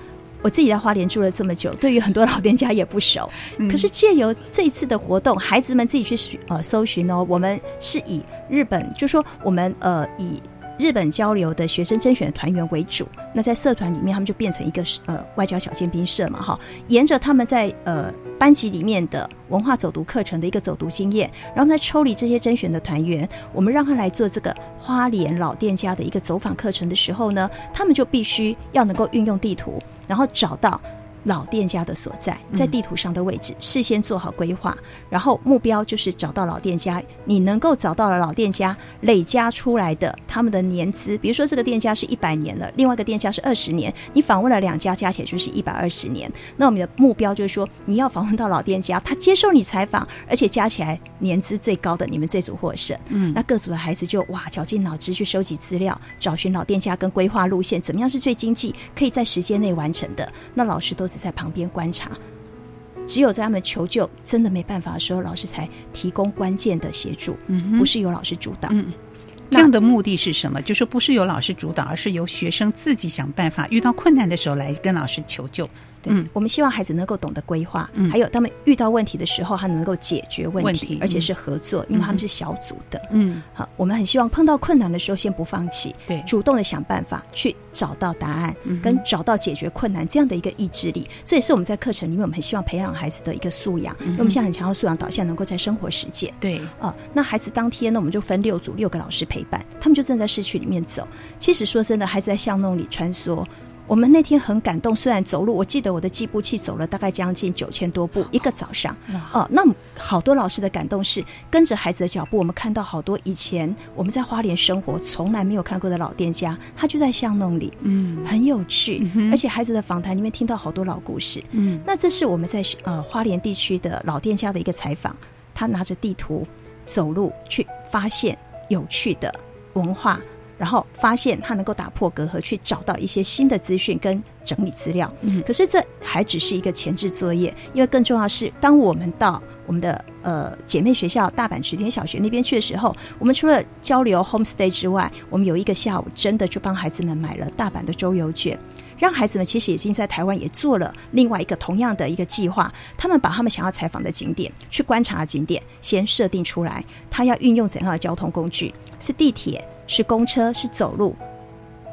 Speaker 5: 我自己在花莲住了这么久，对于很多老店家也不熟。
Speaker 4: 嗯
Speaker 5: 可是借由这次的活动，孩子们自己去呃搜寻哦，我们是以日本，就说我们呃以日本交流的学生甄选的团员为主。那在社团里面，他们就变成一个呃外交小尖兵社嘛，哈，沿着他们在呃班级里面的文化走读课程的一个走读经验，然后再抽离这些甄选的团员，我们让他来做这个花莲老店家的一个走访课程的时候呢，他们就必须要能够运用地图，然后找到。老店家的所在，在地图上的位置，事先做好规划，然后目标就是找到老店家。你能够找到了老店家累加出来的他们的年资，比如说这个店家是一百年了，另外一个店家是二十年，你访问了两家，加起来就是一百二十年。那我们的目标就是说，你要访问到老店家，他接受你采访，而且加起来年资最高的，你们这组获胜。
Speaker 4: 嗯
Speaker 5: 那各组的孩子就哇绞尽脑汁去收集资料，找寻老店家跟规划路线，怎么样是最经济，可以在时间内完成的。那老师都是在旁边观察。只有在他们求救真的没办法的时候，老师才提供关键的协助，
Speaker 4: 嗯
Speaker 5: 不是由老师主导。
Speaker 4: 嗯，这样的目的是什么？就是不是由老师主导，而是由学生自己想办法，遇到困难的时候来跟老师求救。
Speaker 5: 对，
Speaker 4: 嗯
Speaker 5: 我们希望孩子能够懂得规划，
Speaker 4: 嗯
Speaker 5: 还有他们遇到问题的时候，他能够解决问题，
Speaker 4: 问题
Speaker 5: 而且
Speaker 4: 嗯
Speaker 5: 是合作，因为他们是小组的。
Speaker 4: 嗯，
Speaker 5: 好，我们很希望碰到困难的时候先不放弃，
Speaker 4: 对
Speaker 5: 主动的想办法去找到答案，
Speaker 4: 嗯
Speaker 5: 跟找到解决困难这样的一个意志力，这也是我们在课程里面我们很希望培养孩子的一个素养，
Speaker 4: 嗯
Speaker 5: 因为我们现在很强调素养导向，能够在生活实践。
Speaker 4: 对，
Speaker 5: 啊，那孩子当天呢，我们就分六组，六个老师陪伴，他们就正在市区里面走。其实说真的，孩子在巷弄里穿梭。我们那天很感动，虽然走路，我记得我的计步器走了大概将近九千多步一个早上。哦，那好多老师的感动是跟着孩子的脚步，我们看到好多以前我们在花莲生活从来没有看过的老店家，他就在巷弄里，
Speaker 4: 嗯
Speaker 5: 很有趣，
Speaker 4: 嗯
Speaker 5: 而且孩子的访谈里面听到好多老故事。
Speaker 4: 嗯
Speaker 5: 那这是我们在呃花莲地区的老店家的一个采访，他拿着地图走路去发现有趣的文化。然后发现他能够打破隔阂，去找到一些新的资讯跟整理资料。
Speaker 4: 嗯
Speaker 5: 可是这还只是一个前置作业，因为更重要的是，当我们到我们的呃姐妹学校大阪池田小学那边去的时候，我们除了交流 homestay 之外，我们有一个下午真的就帮孩子们买了大阪的周游券。让孩子们其实已经在台湾也做了另外一个同样的一个计划，他们把他们想要采访的景点、去观察的景点先设定出来，他要运用怎样的交通工具？是地铁、是公车、是走路？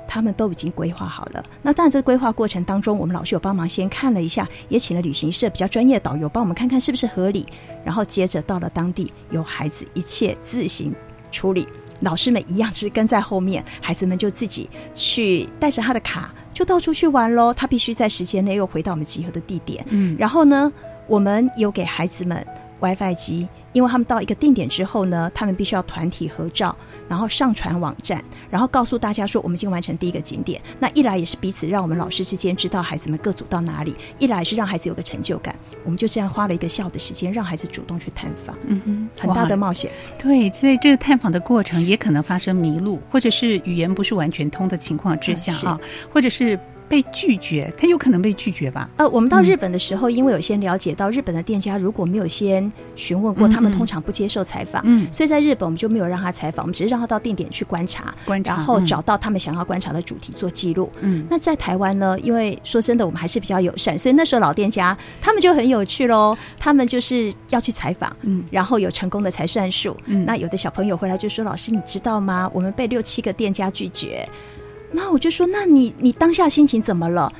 Speaker 5: 他们都已经规划好了。那当然，这个规划过程当中，我们老师有帮忙先看了一下，也请了旅行社比较专业的导游帮我们看看是不是合理。然后接着到了当地，由孩子一切自行处理。老师们一样是跟在后面，孩子们就自己去带着他的卡，就到处去玩喽。他必须在时间内又回到我们集合的地点。
Speaker 4: 嗯
Speaker 5: 然后呢，我们有给孩子们 WiFi 机，因为他们到一个定点之后呢，他们必须要团体合照，然后上传网站，然后告诉大家说我们已经完成第一个景点。那一来也是彼此让我们老师之间知道孩子们各组到哪里，一来是让孩子有个成就感。我们就这样花了一个下午的时间，让孩子主动去探访。
Speaker 4: 嗯哼，
Speaker 5: 很大的冒险。
Speaker 4: 对，在这个探访的过程，也可能发生迷路，或者是语言不是完全通的情况之下啊，或者是被拒绝，他有可能被拒绝吧？
Speaker 5: 呃，我们到日本的时候，因为有先了解到日本的店家如果没有先询问过，
Speaker 4: 嗯
Speaker 5: 他们通常不接受采访。
Speaker 4: 嗯
Speaker 5: 所以在日本我们就没有让他采访，我们只是让他到定点去观察，
Speaker 4: 观察
Speaker 5: 然后
Speaker 4: 嗯
Speaker 5: 找到他们想要观察的主题做记录。
Speaker 4: 嗯
Speaker 5: 那在台湾呢，因为说真的，我们还是比较友善，所以那时候老店家他们就很有趣喽，他们就是要去采访，
Speaker 4: 嗯，
Speaker 5: 然后有成功的才算数。
Speaker 4: 嗯
Speaker 5: 那有的小朋友回来就说：“老师，你知道吗？我们被六七个店家拒绝。”那我就说：“那你你当下心情怎么了？”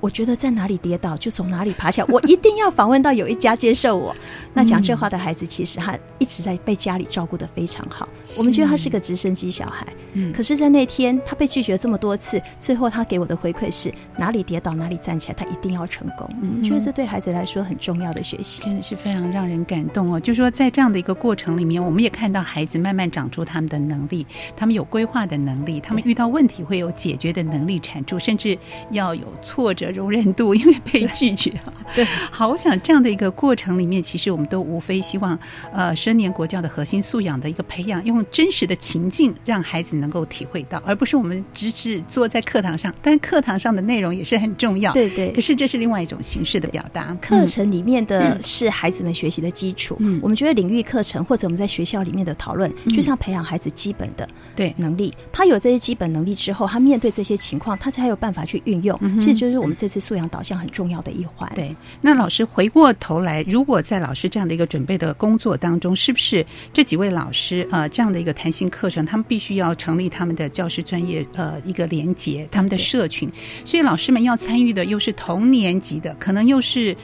Speaker 5: 我觉得在哪里跌倒就从哪里爬起来，我一定要访问到有一家接受我。那讲这话的孩子，其实他一直在被家里照顾的非常好。我们觉得他是个直升机小孩，
Speaker 4: 嗯
Speaker 5: 可是，在那天他被拒绝这么多次，最后他给我的回馈是哪里跌倒哪里站起来，他一定要成功。
Speaker 4: 嗯
Speaker 5: 我觉得这对孩子来说很重要的学习，
Speaker 4: 真的是非常让人感动哦。就说在这样的一个过程里面，我们也看到孩子慢慢长出他们的能力，他们有规划的能力，他们遇到问题会有解决的能力产出，甚至要有挫折容忍度，因为被拒绝啊。
Speaker 5: 对，
Speaker 4: 好，我想这样的一个过程里面，其实我们都无非希望，呃，十年国教的核心素养的一个培养，用真实的情境让孩子能够体会到，而不是我们只是坐在课堂上，但课堂上的内容也是很重要。
Speaker 5: 对对
Speaker 4: 可是这是另外一种形式的表达。
Speaker 5: 课程里面的
Speaker 4: 嗯
Speaker 5: 是孩子们学习的基础。
Speaker 4: 嗯
Speaker 5: 我们觉得领域课程或者我们在学校里面的讨论，
Speaker 4: 嗯
Speaker 5: 就是要培养孩子基本的
Speaker 4: 对
Speaker 5: 能力。他有这些基本能力之后，他面对这些情况，他才有办法去运用。
Speaker 4: 嗯哼
Speaker 5: 其实就是我们这次素养导向很重要的一环。
Speaker 4: 对，那老师回过头来，如果在老师这样的一个准备的工作当中，是不是这几位老师呃这样的一个弹性课程，他们必须要成立他们的教师专业呃一个连结，他们的社群，所以老师们要参与的又是同年级的，可能又是。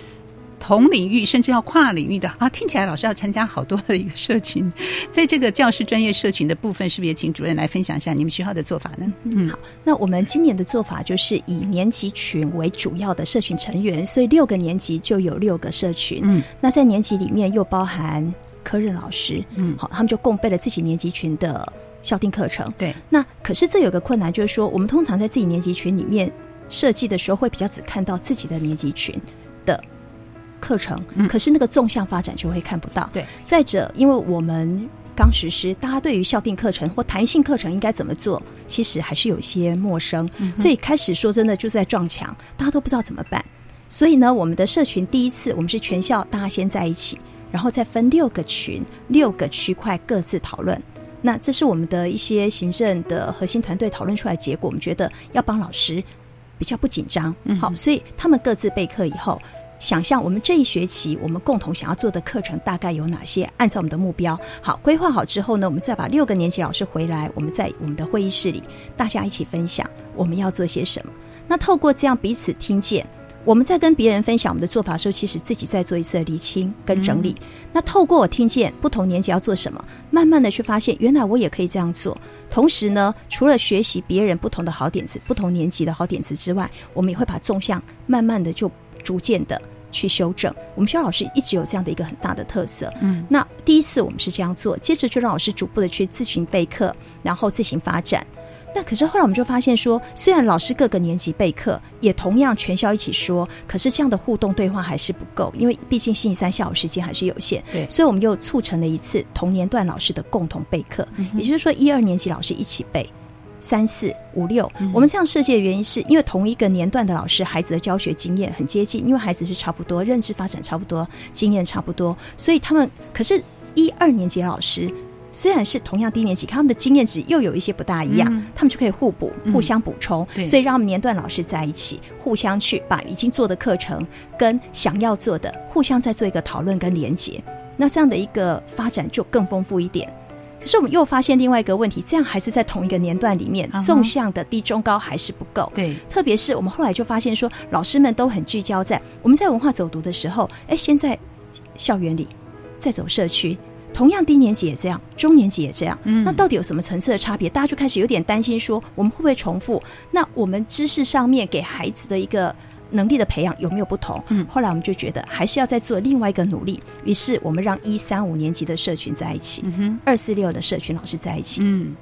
Speaker 4: 同领域甚至要跨领域的啊，听起来老师要参加好多的一个社群，在这个教师专业社群的部分，是不是也请主任来分享一下你们学校的做法呢？
Speaker 5: 嗯，好，那我们今年的做法就是以年级群为主要的社群成员，所以六个年级就有六个社群。
Speaker 4: 嗯，
Speaker 5: 那在年级里面又包含科任老师，
Speaker 4: 嗯
Speaker 5: 好，他们就共备了自己年级群的校定课程。
Speaker 4: 对，
Speaker 5: 那可是这有个困难，就是说我们通常在自己年级群里面设计的时候，会比较只看到自己的年级群的。课程，可是那个纵向发展就会看不到。
Speaker 4: 对，
Speaker 5: 再者，因为我们刚实施，大家对于校定课程或弹性课程应该怎么做，其实还是有些陌生，
Speaker 4: 嗯
Speaker 5: 所以开始说真的就是在撞墙，大家都不知道怎么办。所以呢，我们的社群第一次我们是全校大家先在一起，然后再分六个群、六个区块各自讨论。那这是我们的一些行政的核心团队讨论出来的结果，我们觉得要帮老师比较不紧张。好，所以他们各自备课以后。想象我们这一学期我们共同想要做的课程大概有哪些？按照我们的目标，好规划好之后呢，我们再把六个年级老师回来，我们在我们的会议室里大家一起分享我们要做些什么。那透过这样彼此听见，我们在跟别人分享我们的做法的时候，其实自己在做一次的厘清跟整理。那透过我听见不同年级要做什么，慢慢的去发现，原来我也可以这样做。同时呢，除了学习别人不同的好点子、不同年级的好点子之外，我们也会把纵向慢慢的就逐渐的去修正。我们学校老师一直有这样的一个很大的特色。
Speaker 4: 嗯，
Speaker 5: 那第一次我们是这样做，接着就让老师逐步的去自行备课，然后自行发展。那可是后来我们就发现说，虽然老师各个年级备课，也同样全校一起说，可是这样的互动对话还是不够，因为毕竟星期三下午时间还是有限。
Speaker 4: 对，
Speaker 5: 所以我们又促成了一次同年段老师的共同备课，
Speaker 4: 嗯
Speaker 5: 也就是说一二年级老师一起备。三四五六，我们这样设计的原因是因为同一个年段的老师，孩子的教学经验很接近，因为孩子是差不多，认知发展差不多，经验差不多，所以他们可是，一二年级的老师虽然是同样低年级，他们的经验值又有一些不大一样，
Speaker 4: 嗯。
Speaker 5: 他们就可以互补、
Speaker 4: 嗯
Speaker 5: 互相补充，
Speaker 4: 对
Speaker 5: 所以让我们年段老师在一起，互相去把已经做的课程跟想要做的，互相再做一个讨论跟连接，那这样的一个发展就更丰富一点。可是我们又发现另外一个问题，这样还是在同一个年段里面纵向的低中高还是不够。
Speaker 4: 对，
Speaker 5: 特别是我们后来就发现说，老师们都很聚焦在我们在文化走读的时候，哎，先在校园里，再走社区。同样低年级也这样，中年级也这样，
Speaker 4: 嗯
Speaker 5: 那到底有什么层次的差别？大家就开始有点担心说，我们会不会重复？那我们知识上面给孩子的一个能力的培养有没有不同？
Speaker 4: 嗯
Speaker 5: 后来我们就觉得还是要再做另外一个努力，于是我们让一三五年级的社群在一起，二四六的社群老师在一起，
Speaker 4: 嗯。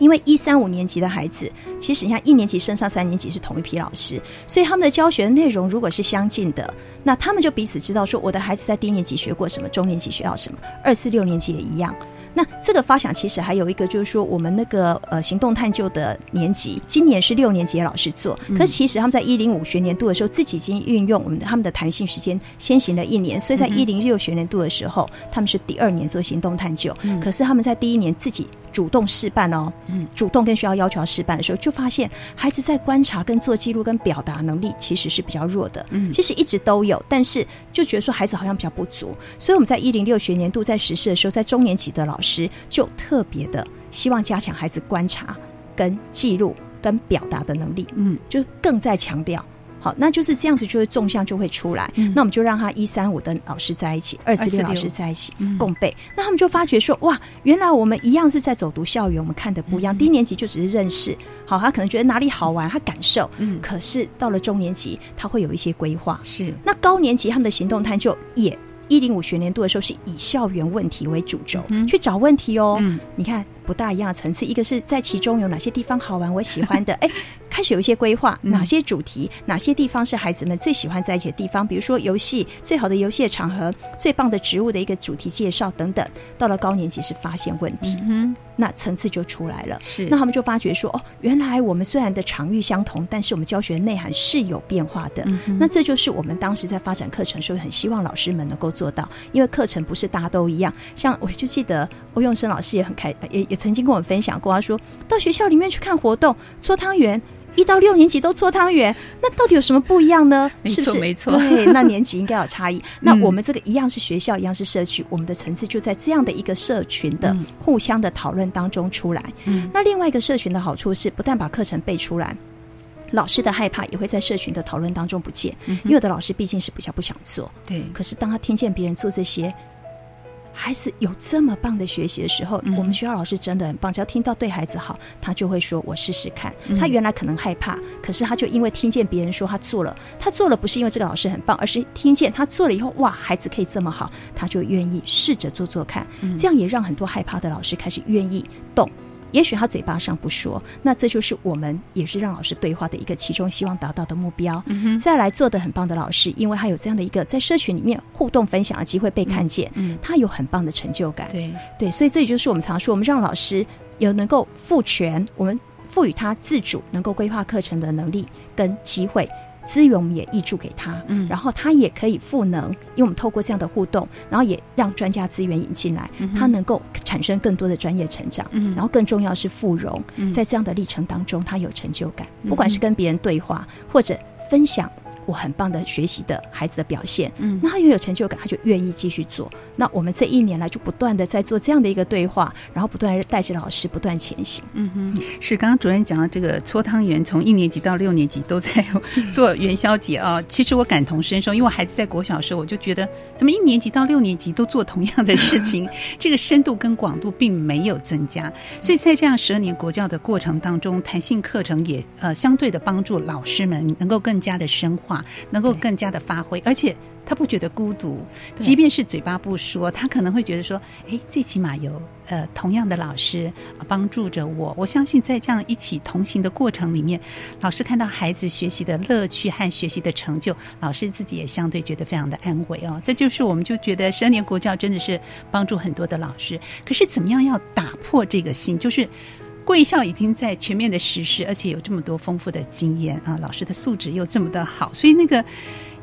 Speaker 5: 因为一三五年级的孩子，其实你看一年级升上三年级是同一批老师，所以他们的教学内容如果是相近的，那他们就彼此知道说我的孩子在低年级学过什么，中年级学到什么，二四六年级也一样。那这个发想其实还有一个，就是说我们那个呃行动探究的年级，今年是六年级的老师做，
Speaker 4: 嗯
Speaker 5: 可是其实他们在一零五学年度的时候，自己已经运用我们的他们的弹性时间先行了一年，所以在一零六学年度的时候，他们是第二年做行动探究，
Speaker 4: 嗯。
Speaker 5: 可是他们在第一年自己。主动示范哦，
Speaker 4: 嗯，
Speaker 5: 主动跟学校要求要示范的时候，就发现孩子在观察、跟做记录、跟表达能力其实是比较弱的。
Speaker 4: 嗯
Speaker 5: 其实一直都有，但是就觉得说孩子好像比较不足，所以我们在一零六学年度在实施的时候，在中年级的老师就特别的希望加强孩子观察、跟记录、跟表达的能力，
Speaker 4: 嗯，
Speaker 5: 就更在强调。好，那就是这样子，就会纵向就会出来。
Speaker 4: 嗯
Speaker 5: 那我们就让他一三五的老师在一起，二四六
Speaker 4: 246
Speaker 5: 老师在一起、
Speaker 4: 嗯
Speaker 5: 共背。那他们就发觉说，哇，原来我们一样是在走读校园，我们看的不一
Speaker 4: 嗯
Speaker 5: 样。低年级就只是认识，好，他可能觉得哪里好玩，他感受。
Speaker 4: 嗯
Speaker 5: 可是到了中年级，他会有一些规划。
Speaker 4: 是
Speaker 5: 那高年级他们的行动探究也。一零五学年度的时候，是以校园问题为主轴、去找问题哦。
Speaker 4: 嗯
Speaker 5: 你看不大一样的层次，一个是在其中有哪些地方好玩，我喜欢的，哎，开始有一些规划，
Speaker 4: 嗯
Speaker 5: 哪些主题，哪些地方是孩子们最喜欢在一起的地方，比如说游戏最好的游戏的场合，最棒的植物的一个主题介绍等等。到了高年级是发现问题，
Speaker 4: 嗯
Speaker 5: 那层次就出来了。
Speaker 4: 是
Speaker 5: 那他们就发觉说，哦，原来我们虽然的场域相同，但是我们教学内涵是有变化的。
Speaker 4: 嗯
Speaker 5: 那这就是我们当时在发展课程的时候，很希望老师们能够做到，因为课程不是大家都一样。像我就记得欧永生老师也很开，也也曾经跟我们分享过，他说到学校里面去看活动，搓汤圆。一到六年级都搓汤圆，那到底有什么不一样呢？是不是？
Speaker 4: 没错
Speaker 5: 对，那年级应该有差异。那
Speaker 4: 嗯
Speaker 5: 我们这个一样是学校，一样是社区，我们的层次就在这样的一个社群的
Speaker 4: 嗯
Speaker 5: 互相的讨论当中出来。
Speaker 4: 嗯
Speaker 5: 那另外一个社群的好处是，不但把课程背出来。老师的害怕也会在社群的讨论当中不见，
Speaker 4: 嗯
Speaker 5: 因为有的老师毕竟是比较不想做，
Speaker 4: 对
Speaker 5: 可是当他听见别人做这些，孩子有这么棒的学习的时候，
Speaker 4: 嗯
Speaker 5: 我们学校老师真的很棒。只要听到对孩子好，他就会说：“我试试看。
Speaker 4: 嗯
Speaker 5: 他原来可能害怕，可是他就因为听见别人说他做了，他做了不是因为这个老师很棒，而是听见他做了以后，哇，孩子可以这么好，他就愿意试着做做看。
Speaker 4: 嗯
Speaker 5: 这样也让很多害怕的老师开始愿意动。也许他嘴巴上不说，那这就是我们也是让老师对话的一个其中希望达到的目标。
Speaker 4: 嗯
Speaker 5: 再来做的很棒的老师，因为他有这样的一个在社群里面互动分享的机会被看见，
Speaker 4: 嗯
Speaker 5: 他有很棒的成就感。
Speaker 4: 对
Speaker 5: 对，所以这也就是我们常说，我们让老师有能够赋权，我们赋予他自主能够规划课程的能力跟机会。资源我们也挹注给他，
Speaker 4: 嗯。
Speaker 5: 然后他也可以赋能，因为我们透过这样的互动，然后也让专家资源引进来，
Speaker 4: 嗯
Speaker 5: 他能够产生更多的专业成长，
Speaker 4: 嗯。
Speaker 5: 然后更重要是富荣，
Speaker 4: 嗯。
Speaker 5: 在这样的历程当中，他有成就感，
Speaker 4: 嗯。
Speaker 5: 不管是跟别人对话，或者分享我很棒的学习的孩子的表现，
Speaker 4: 嗯
Speaker 5: 那他又有成就感，他就愿意继续做。那我们这一年来就不断的在做这样的一个对话，然后不断带着老师不断前行。
Speaker 4: 嗯哼，是刚刚主任讲到这个搓汤圆，从一年级到六年级都在做元宵节啊。其实我感同身受，因为我孩子在国小的时候，我就觉得怎么一年级到六年级都做同样的事情，这个深度跟广度并没有增加。所以在这样十二年国教的过程当中，弹性课程也呃相对的帮助老师们能够更加的深化，能够更加的发挥，而且。他不觉得孤独，即便是嘴巴不说，他可能会觉得说：“哎，最起码有呃同样的老师帮助着我。”我相信在这样一起同行的过程里面，老师看到孩子学习的乐趣和学习的成就，老师自己也相对觉得非常的安慰哦。这就是我们就觉得十二年国教真的是帮助很多的老师。可是怎么样要打破这个心，就是。贵校已经在全面的实施，而且有这么多丰富的经验啊，老师的素质又这么的好，所以那个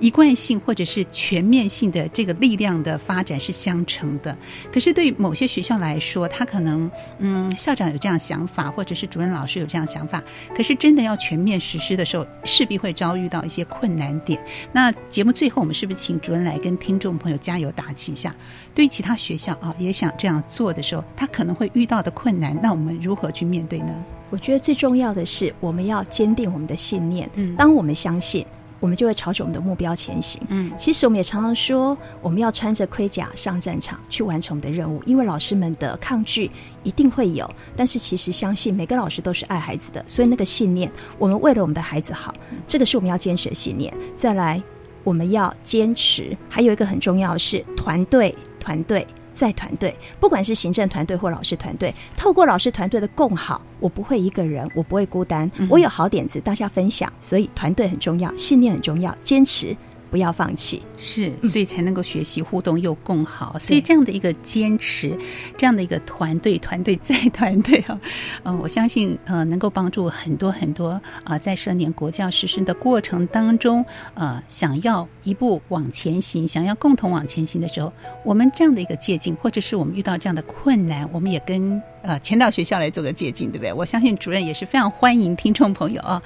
Speaker 4: 一贯性或者是全面性的这个力量的发展是相成的。可是对某些学校来说，他可能嗯校长有这样想法，或者是主任老师有这样想法，可是真的要全面实施的时候，势必会遭遇到一些困难点。那节目最后，我们是不是请主任来跟听众朋友加油打气一下？对于其他学校啊，也想这样做的时候，他可能会遇到的困难，那我们如何去面对呢？
Speaker 5: 我觉得最重要的是，我们要坚定我们的信念。
Speaker 4: 嗯
Speaker 5: 当我们相信，我们就会朝着我们的目标前行。
Speaker 4: 嗯
Speaker 5: 其实我们也常常说，我们要穿着盔甲上战场去完成我们的任务，因为老师们的抗拒一定会有，但是其实相信每个老师都是爱孩子的，所以那个信念，我们为了我们的孩子好，这个是我们要坚持的信念。再来，我们要坚持，还有一个很重要的是团队，团队。在团队，不管是行政团队或老师团队，透过老师团队的共好，我不会一个人，我不会孤单，
Speaker 4: 嗯。
Speaker 5: 我有好点子，大家分享，所以团队很重要，信念很重要，坚持不要放弃。
Speaker 4: 是，所以才能够学习互动又更好。所以这样的一个坚持，这样的一个团队，团队再团队啊，嗯，我相信呃，能够帮助很多很多啊，在十年国教实施的过程当中，呃，想要一步往前行，想要共同往前行的时候，我们这样的一个借鉴，或者是我们遇到这样的困难，我们也跟呃前到学校来做个借鉴，对不对？我相信主任也是非常欢迎听众朋友啊。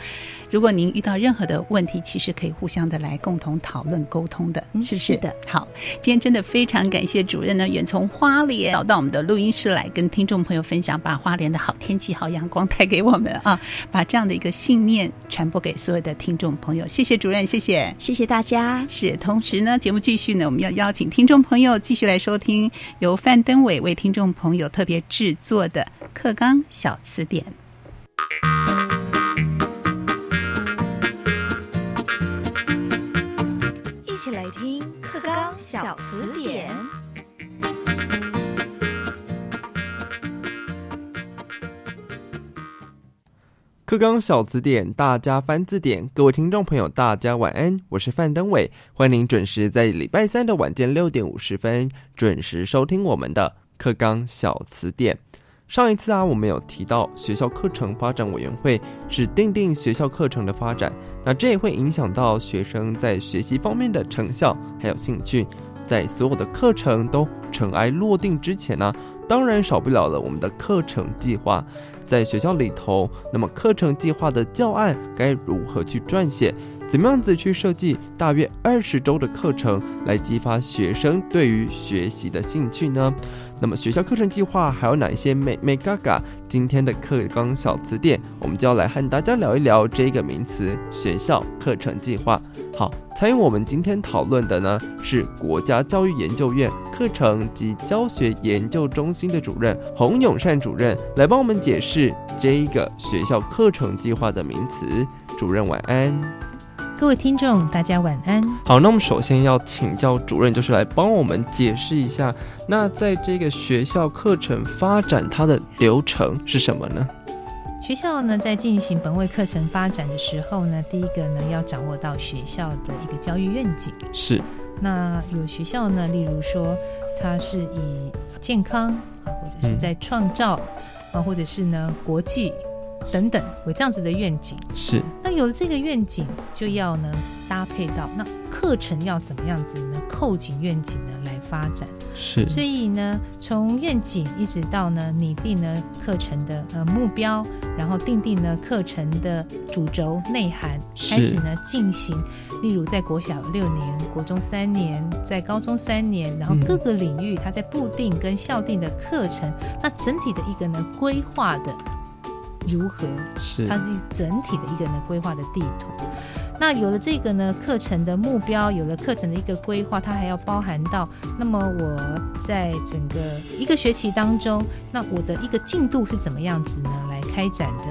Speaker 4: 如果您遇到任何的问题，其实可以互相的来共同讨论沟通的，是不是？
Speaker 5: 是的。
Speaker 4: 好，今天真的非常感谢主任呢，远从花莲找到我们的录音室来跟听众朋友分享，把花莲的好天气、好阳光带给我们啊，把这样的一个信念传播给所有的听众朋友。谢谢主任，谢谢，
Speaker 5: 谢谢大家。
Speaker 4: 是，同时呢，节目继续呢，我们要邀请听众朋友继续来收听由范登伟为听众朋友特别制作的课纲小词典。
Speaker 15: 一起来听课纲小词典。
Speaker 16: 课纲小词典，大家翻字典。各位听众朋友，大家晚安，我是范登伟，欢迎您准时在礼拜三的晚间六点五十分准时收听我们的课纲小词典。上一次啊，我们有提到学校课程发展委员会是定定学校课程的发展，那这也会影响到学生在学习方面的成效还有兴趣。在所有的课程都尘埃落定之前呢，当然少不了了我们的课程计划。在学校里头，那么课程计划的教案该如何去撰写？怎么样子去设计大约二十周的课程，来激发学生对于学习的兴趣呢？那么学校课程计划还有哪一些美美嘎嘎？今天的课纲小词典，我们就要来和大家聊一聊这个名词——学校课程计划。好，参与我们今天讨论的呢是国家教育研究院课程及教学研究中心的主任洪永善主任，来帮我们解释这一个学校课程计划的名词。主任晚安。
Speaker 17: 各位听众，大家晚安。
Speaker 16: 好，那我们首先要请教主任，就是来帮我们解释一下，那在这个学校课程发展它的流程是什么呢？
Speaker 17: 学校呢，在进行本位课程发展的时候呢，第一个呢，要掌握到学校的一个教育愿景。
Speaker 16: 是。
Speaker 17: 那有学校呢，例如说，它是以健康啊，或者是在创造啊，或者是呢国际。等等，有这样子的愿景
Speaker 16: 是。
Speaker 17: 那有了这个愿景，就要呢搭配到那课程要怎么样子呢？扣紧愿景呢来发展
Speaker 16: 是。
Speaker 17: 所以呢，从愿景一直到呢拟定呢课程的呃目标，然后定定呢课程的主轴内涵，开始呢进行。例如在国小六年，国中三年，在高中三年，然后各个领域它在布定跟校定的课程，那整体的一个呢规划的。如何？
Speaker 16: 是
Speaker 17: 它是整体的一个呢规划的地图。那有了这个呢课程的目标，有了课程的一个规划，它还要包含到，那么我在整个一个学期当中，那我的一个进度是怎么样子呢来开展的？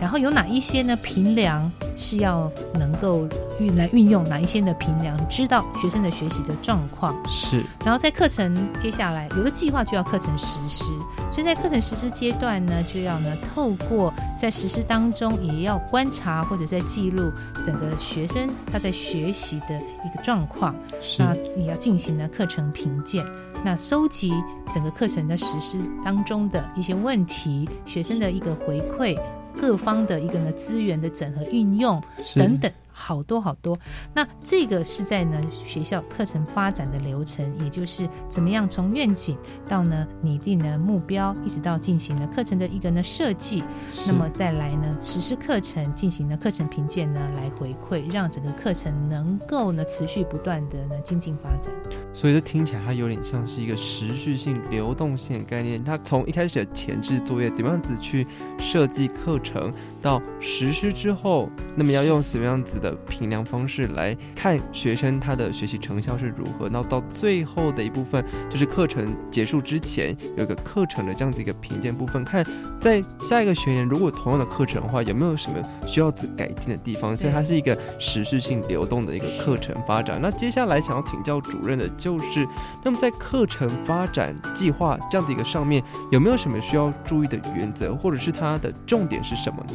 Speaker 17: 然后有哪一些呢评量是要能够运来运用？哪一些的评量知道学生的学习的状况？
Speaker 16: 是。
Speaker 17: 然后在课程接下来有了计划，就要课程实施。所以在课程实施阶段呢，就要呢透过在实施当中，也要观察或者在记录整个学生他在学习的一个状况。
Speaker 16: 那
Speaker 17: 也要进行呢课程评鉴，那收集整个课程的实施当中的一些问题，学生的一个回馈，各方的一个呢资源的整合运用等等。好多好多，那这个是在呢学校课程发展的流程，也就是怎么样从愿景到呢拟定呢目标，一直到进行了课程的一个呢设计，那么再来呢实施课程，进行了课程评鉴呢来回馈，让整个课程能够呢持续不断的呢精进发展。
Speaker 16: 所以这听起来它有点像是一个持续性流动性概念，它从一开始的前置作业，怎么样子去设计课程，到实施之后，那么要用什么样子？的评量方式来看学生他的学习成效是如何，那到最后的一部分就是课程结束之前有一个课程的这样子一个评鉴部分，看在下一个学年如果同样的课程的话有没有什么需要改进的地方，所以它是一个持续性流动的一个课程发展。那接下来想要请教主任的就是，那么在课程发展计划这样的一个上面有没有什么需要注意的原则，或者是它的重点是什么呢？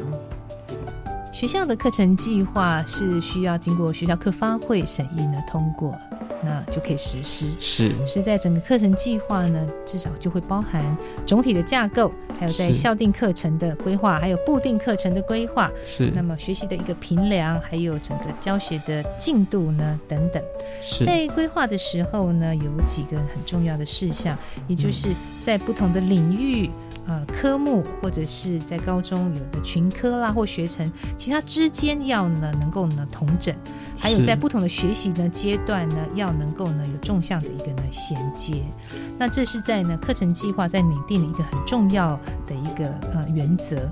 Speaker 17: 学校的课程计划是需要经过学校课发会审议呢通过，那就可以实施。
Speaker 16: 是，
Speaker 17: 是在整个课程计划呢，至少就会包含总体的架构，还有在校定课程的规划，还有固定课程的规划。
Speaker 16: 是
Speaker 17: 那么学习的一个评量，还有整个教学的进度呢等等。
Speaker 16: 是
Speaker 17: 在规划的时候呢，有几个很重要的事项，也就是在不同的领域。呃，科目或者是在高中有的群科啦或学程，其他之间要呢能够呢同整，还有在不同的学习呢阶段呢，要能够呢有纵向的一个呢衔接。那这是在呢课程计划在拟定的一个很重要的一个呃原则。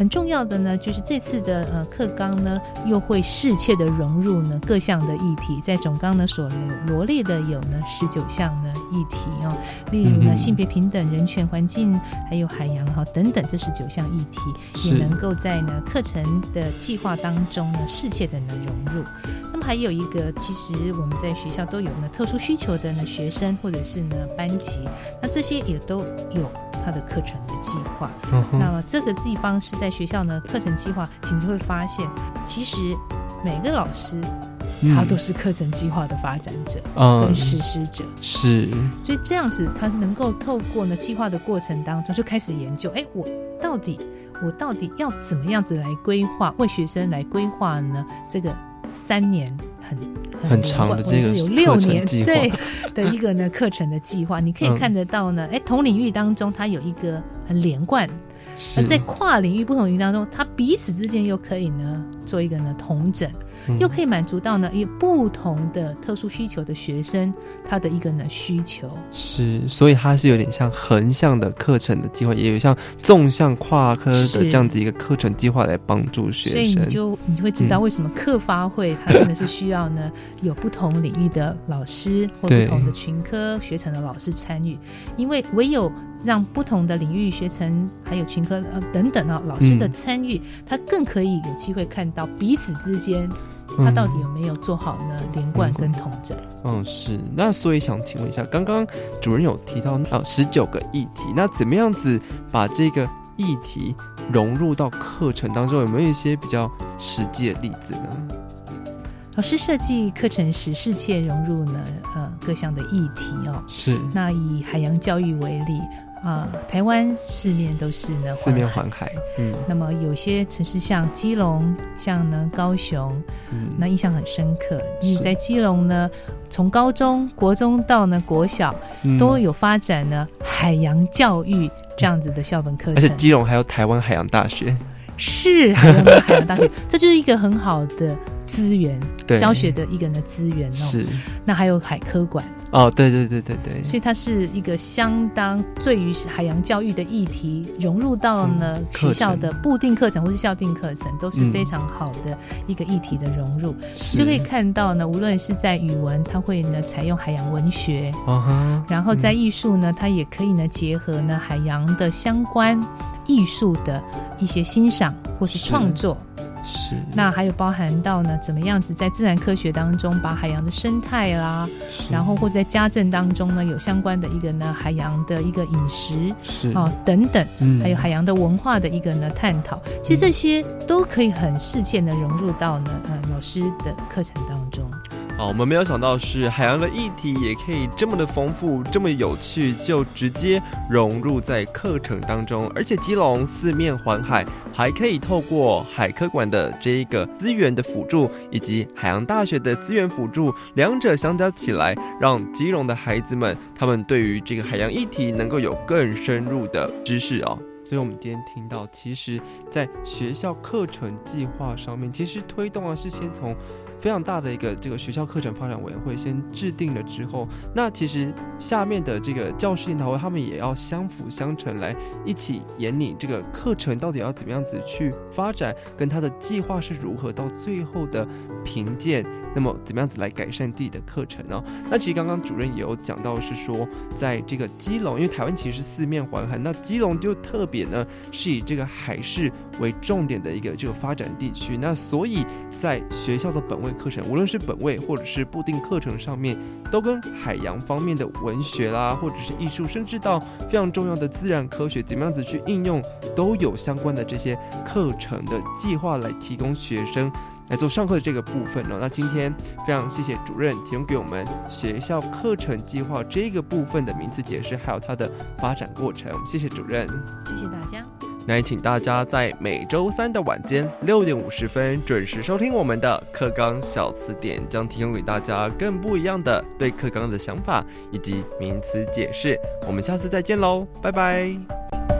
Speaker 17: 很重要的呢，就是这次的呃课纲呢，又会适切的融入呢各项的议题，在总纲呢所罗罗列的有呢十九项的议题哦，例如呢、
Speaker 18: 嗯
Speaker 17: 性别平等、人权、环境，还有海洋哈等等这十九项议题，也能够在呢课程的计划当中呢适切的呢融入。那么还有一个，其实我们在学校都有呢特殊需求的呢学生或者是呢班级，那这些也都有它的课程的计划。
Speaker 18: 嗯
Speaker 17: 那么这个地方是在学校呢课程计划，请就会发现，其实每个老师。
Speaker 16: 嗯
Speaker 17: 他都是课程计划的发展者，
Speaker 16: 嗯
Speaker 17: 跟实施者，
Speaker 16: 是
Speaker 17: 所以这样子，他能够透过呢计划的过程当中，就开始研究，哎，我到底我到底要怎么样子来规划，为学生来规划呢？这个三年很
Speaker 16: 很长的这个
Speaker 17: 有六年对的一个呢课程的计划，你可以
Speaker 16: 嗯。
Speaker 17: 看得到呢，哎、同领域当中它有一个很连贯。
Speaker 16: 是。
Speaker 17: 而在跨领域不同领域当中，它彼此之间又可以呢做一个呢同整，
Speaker 16: 嗯
Speaker 17: 又可以满足到呢有不同的特殊需求的学生他的一个呢需求。
Speaker 16: 是，所以它是有点像横向的课程的计划，也有像纵向跨科的
Speaker 17: 是。
Speaker 16: 这样子一个课程计划来帮助学生。
Speaker 17: 所以。你就你就会知道
Speaker 16: 嗯
Speaker 17: 为什么课发会它真的是需要呢有不同领域的老师或不同的群科学程的老师参与，因为唯有让不同的领域学程还有群科呃等等啊老师的
Speaker 16: 嗯
Speaker 17: 参与，他更可以有机会看到彼此之间
Speaker 16: 嗯
Speaker 17: 他到底有没有做好呢连贯跟统整。
Speaker 16: 嗯，是。那所以想请问一下，刚刚主任有提到啊十九个议题，那怎么样子把这个议题融入到课程当中？有没有一些比较实际的例子呢？
Speaker 17: 老师设计课程时，适切融入呢呃各项的议题哦。
Speaker 16: 是
Speaker 17: 那以海洋教育为例啊、台湾四面都是呢
Speaker 16: 四面
Speaker 17: 环
Speaker 16: 环海，嗯。
Speaker 17: 那么有些城市像基隆，像呢高雄，
Speaker 16: 嗯。
Speaker 17: 那印象很深刻。你在基隆呢，从高中、国中到呢国小，
Speaker 16: 嗯。
Speaker 17: 都有发展呢海洋教育这样子的校本课
Speaker 16: 而且。基隆还有台湾海洋大学，
Speaker 17: 是海洋大学，这就是一个很好的资源
Speaker 16: 对，
Speaker 17: 教学的一个呢资源哦。
Speaker 16: 是。
Speaker 17: 那还有海科馆。
Speaker 16: 哦，对对对对对，
Speaker 17: 所以它是一个相当对于海洋教育的议题融入到呢、
Speaker 16: 嗯
Speaker 17: 学校的固定课程或是校定课程，都是
Speaker 16: 嗯
Speaker 17: 非常好的一个议题的融入。
Speaker 16: 是。
Speaker 17: 就可以看到呢，无论是在语文，它会呢采用海洋文学，然后在艺术呢，它也可以呢结合呢海洋的相关艺术的一些欣赏或是创作。
Speaker 16: 是。
Speaker 17: 那还有包含到呢，怎么样子在自然科学当中把海洋的生态啦，然后或者在家政当中呢有相关的一个呢海洋的一个饮食
Speaker 16: 是。
Speaker 17: 啊等等，
Speaker 16: 嗯。
Speaker 17: 还有海洋的文化的一个呢探讨，其实这些都可以很适切的融入到呢呃老师的课程当中。
Speaker 16: 好，我们没有想到是海洋的议题也可以这么的丰富，这么有趣，就直接融入在课程当中。而且基隆四面环海，还可以透过海科馆的这一个资源的辅助，以及海洋大学的资源辅助，两者相加起来，让基隆的孩子们他们对于这个海洋议题能够有更深入的知识哦。所以，我们今天听到，其实，在学校课程计划上面，其实推动啊是先从非常大的一个这个学校课程发展委员会先制定了之后，那其实下面的这个教师研讨会，他们也要相辅相成来一起研拟这个课程到底要怎么样子去发展，跟他的计划是如何到最后的评鉴，那么怎么样子来改善自己的课程呢？那其实刚刚主任也有讲到是说，在这个基隆，因为台湾其实是四面环海，那基隆就特别呢是以这个海事为重点的一个这个发展地区，那所以在学校的本位课程，无论是本位或者是固定课程上面，都跟海洋方面的文学啦，或者是艺术，甚至到非常重要的自然科学，怎么样子去应用，都有相关的这些课程的计划来提供学生。来做上课的这个部分哦。那今天非常谢谢主任提供给我们学校课程计划这个部分的名词解释，还有它的发展过程。谢谢主任，
Speaker 17: 谢谢大家。
Speaker 16: 那也请大家在每周三的晚间六点五十分准时收听我们的课纲小词典，将提供给大家更不一样的对课纲的想法以及名词解释。我们下次再见喽，拜拜。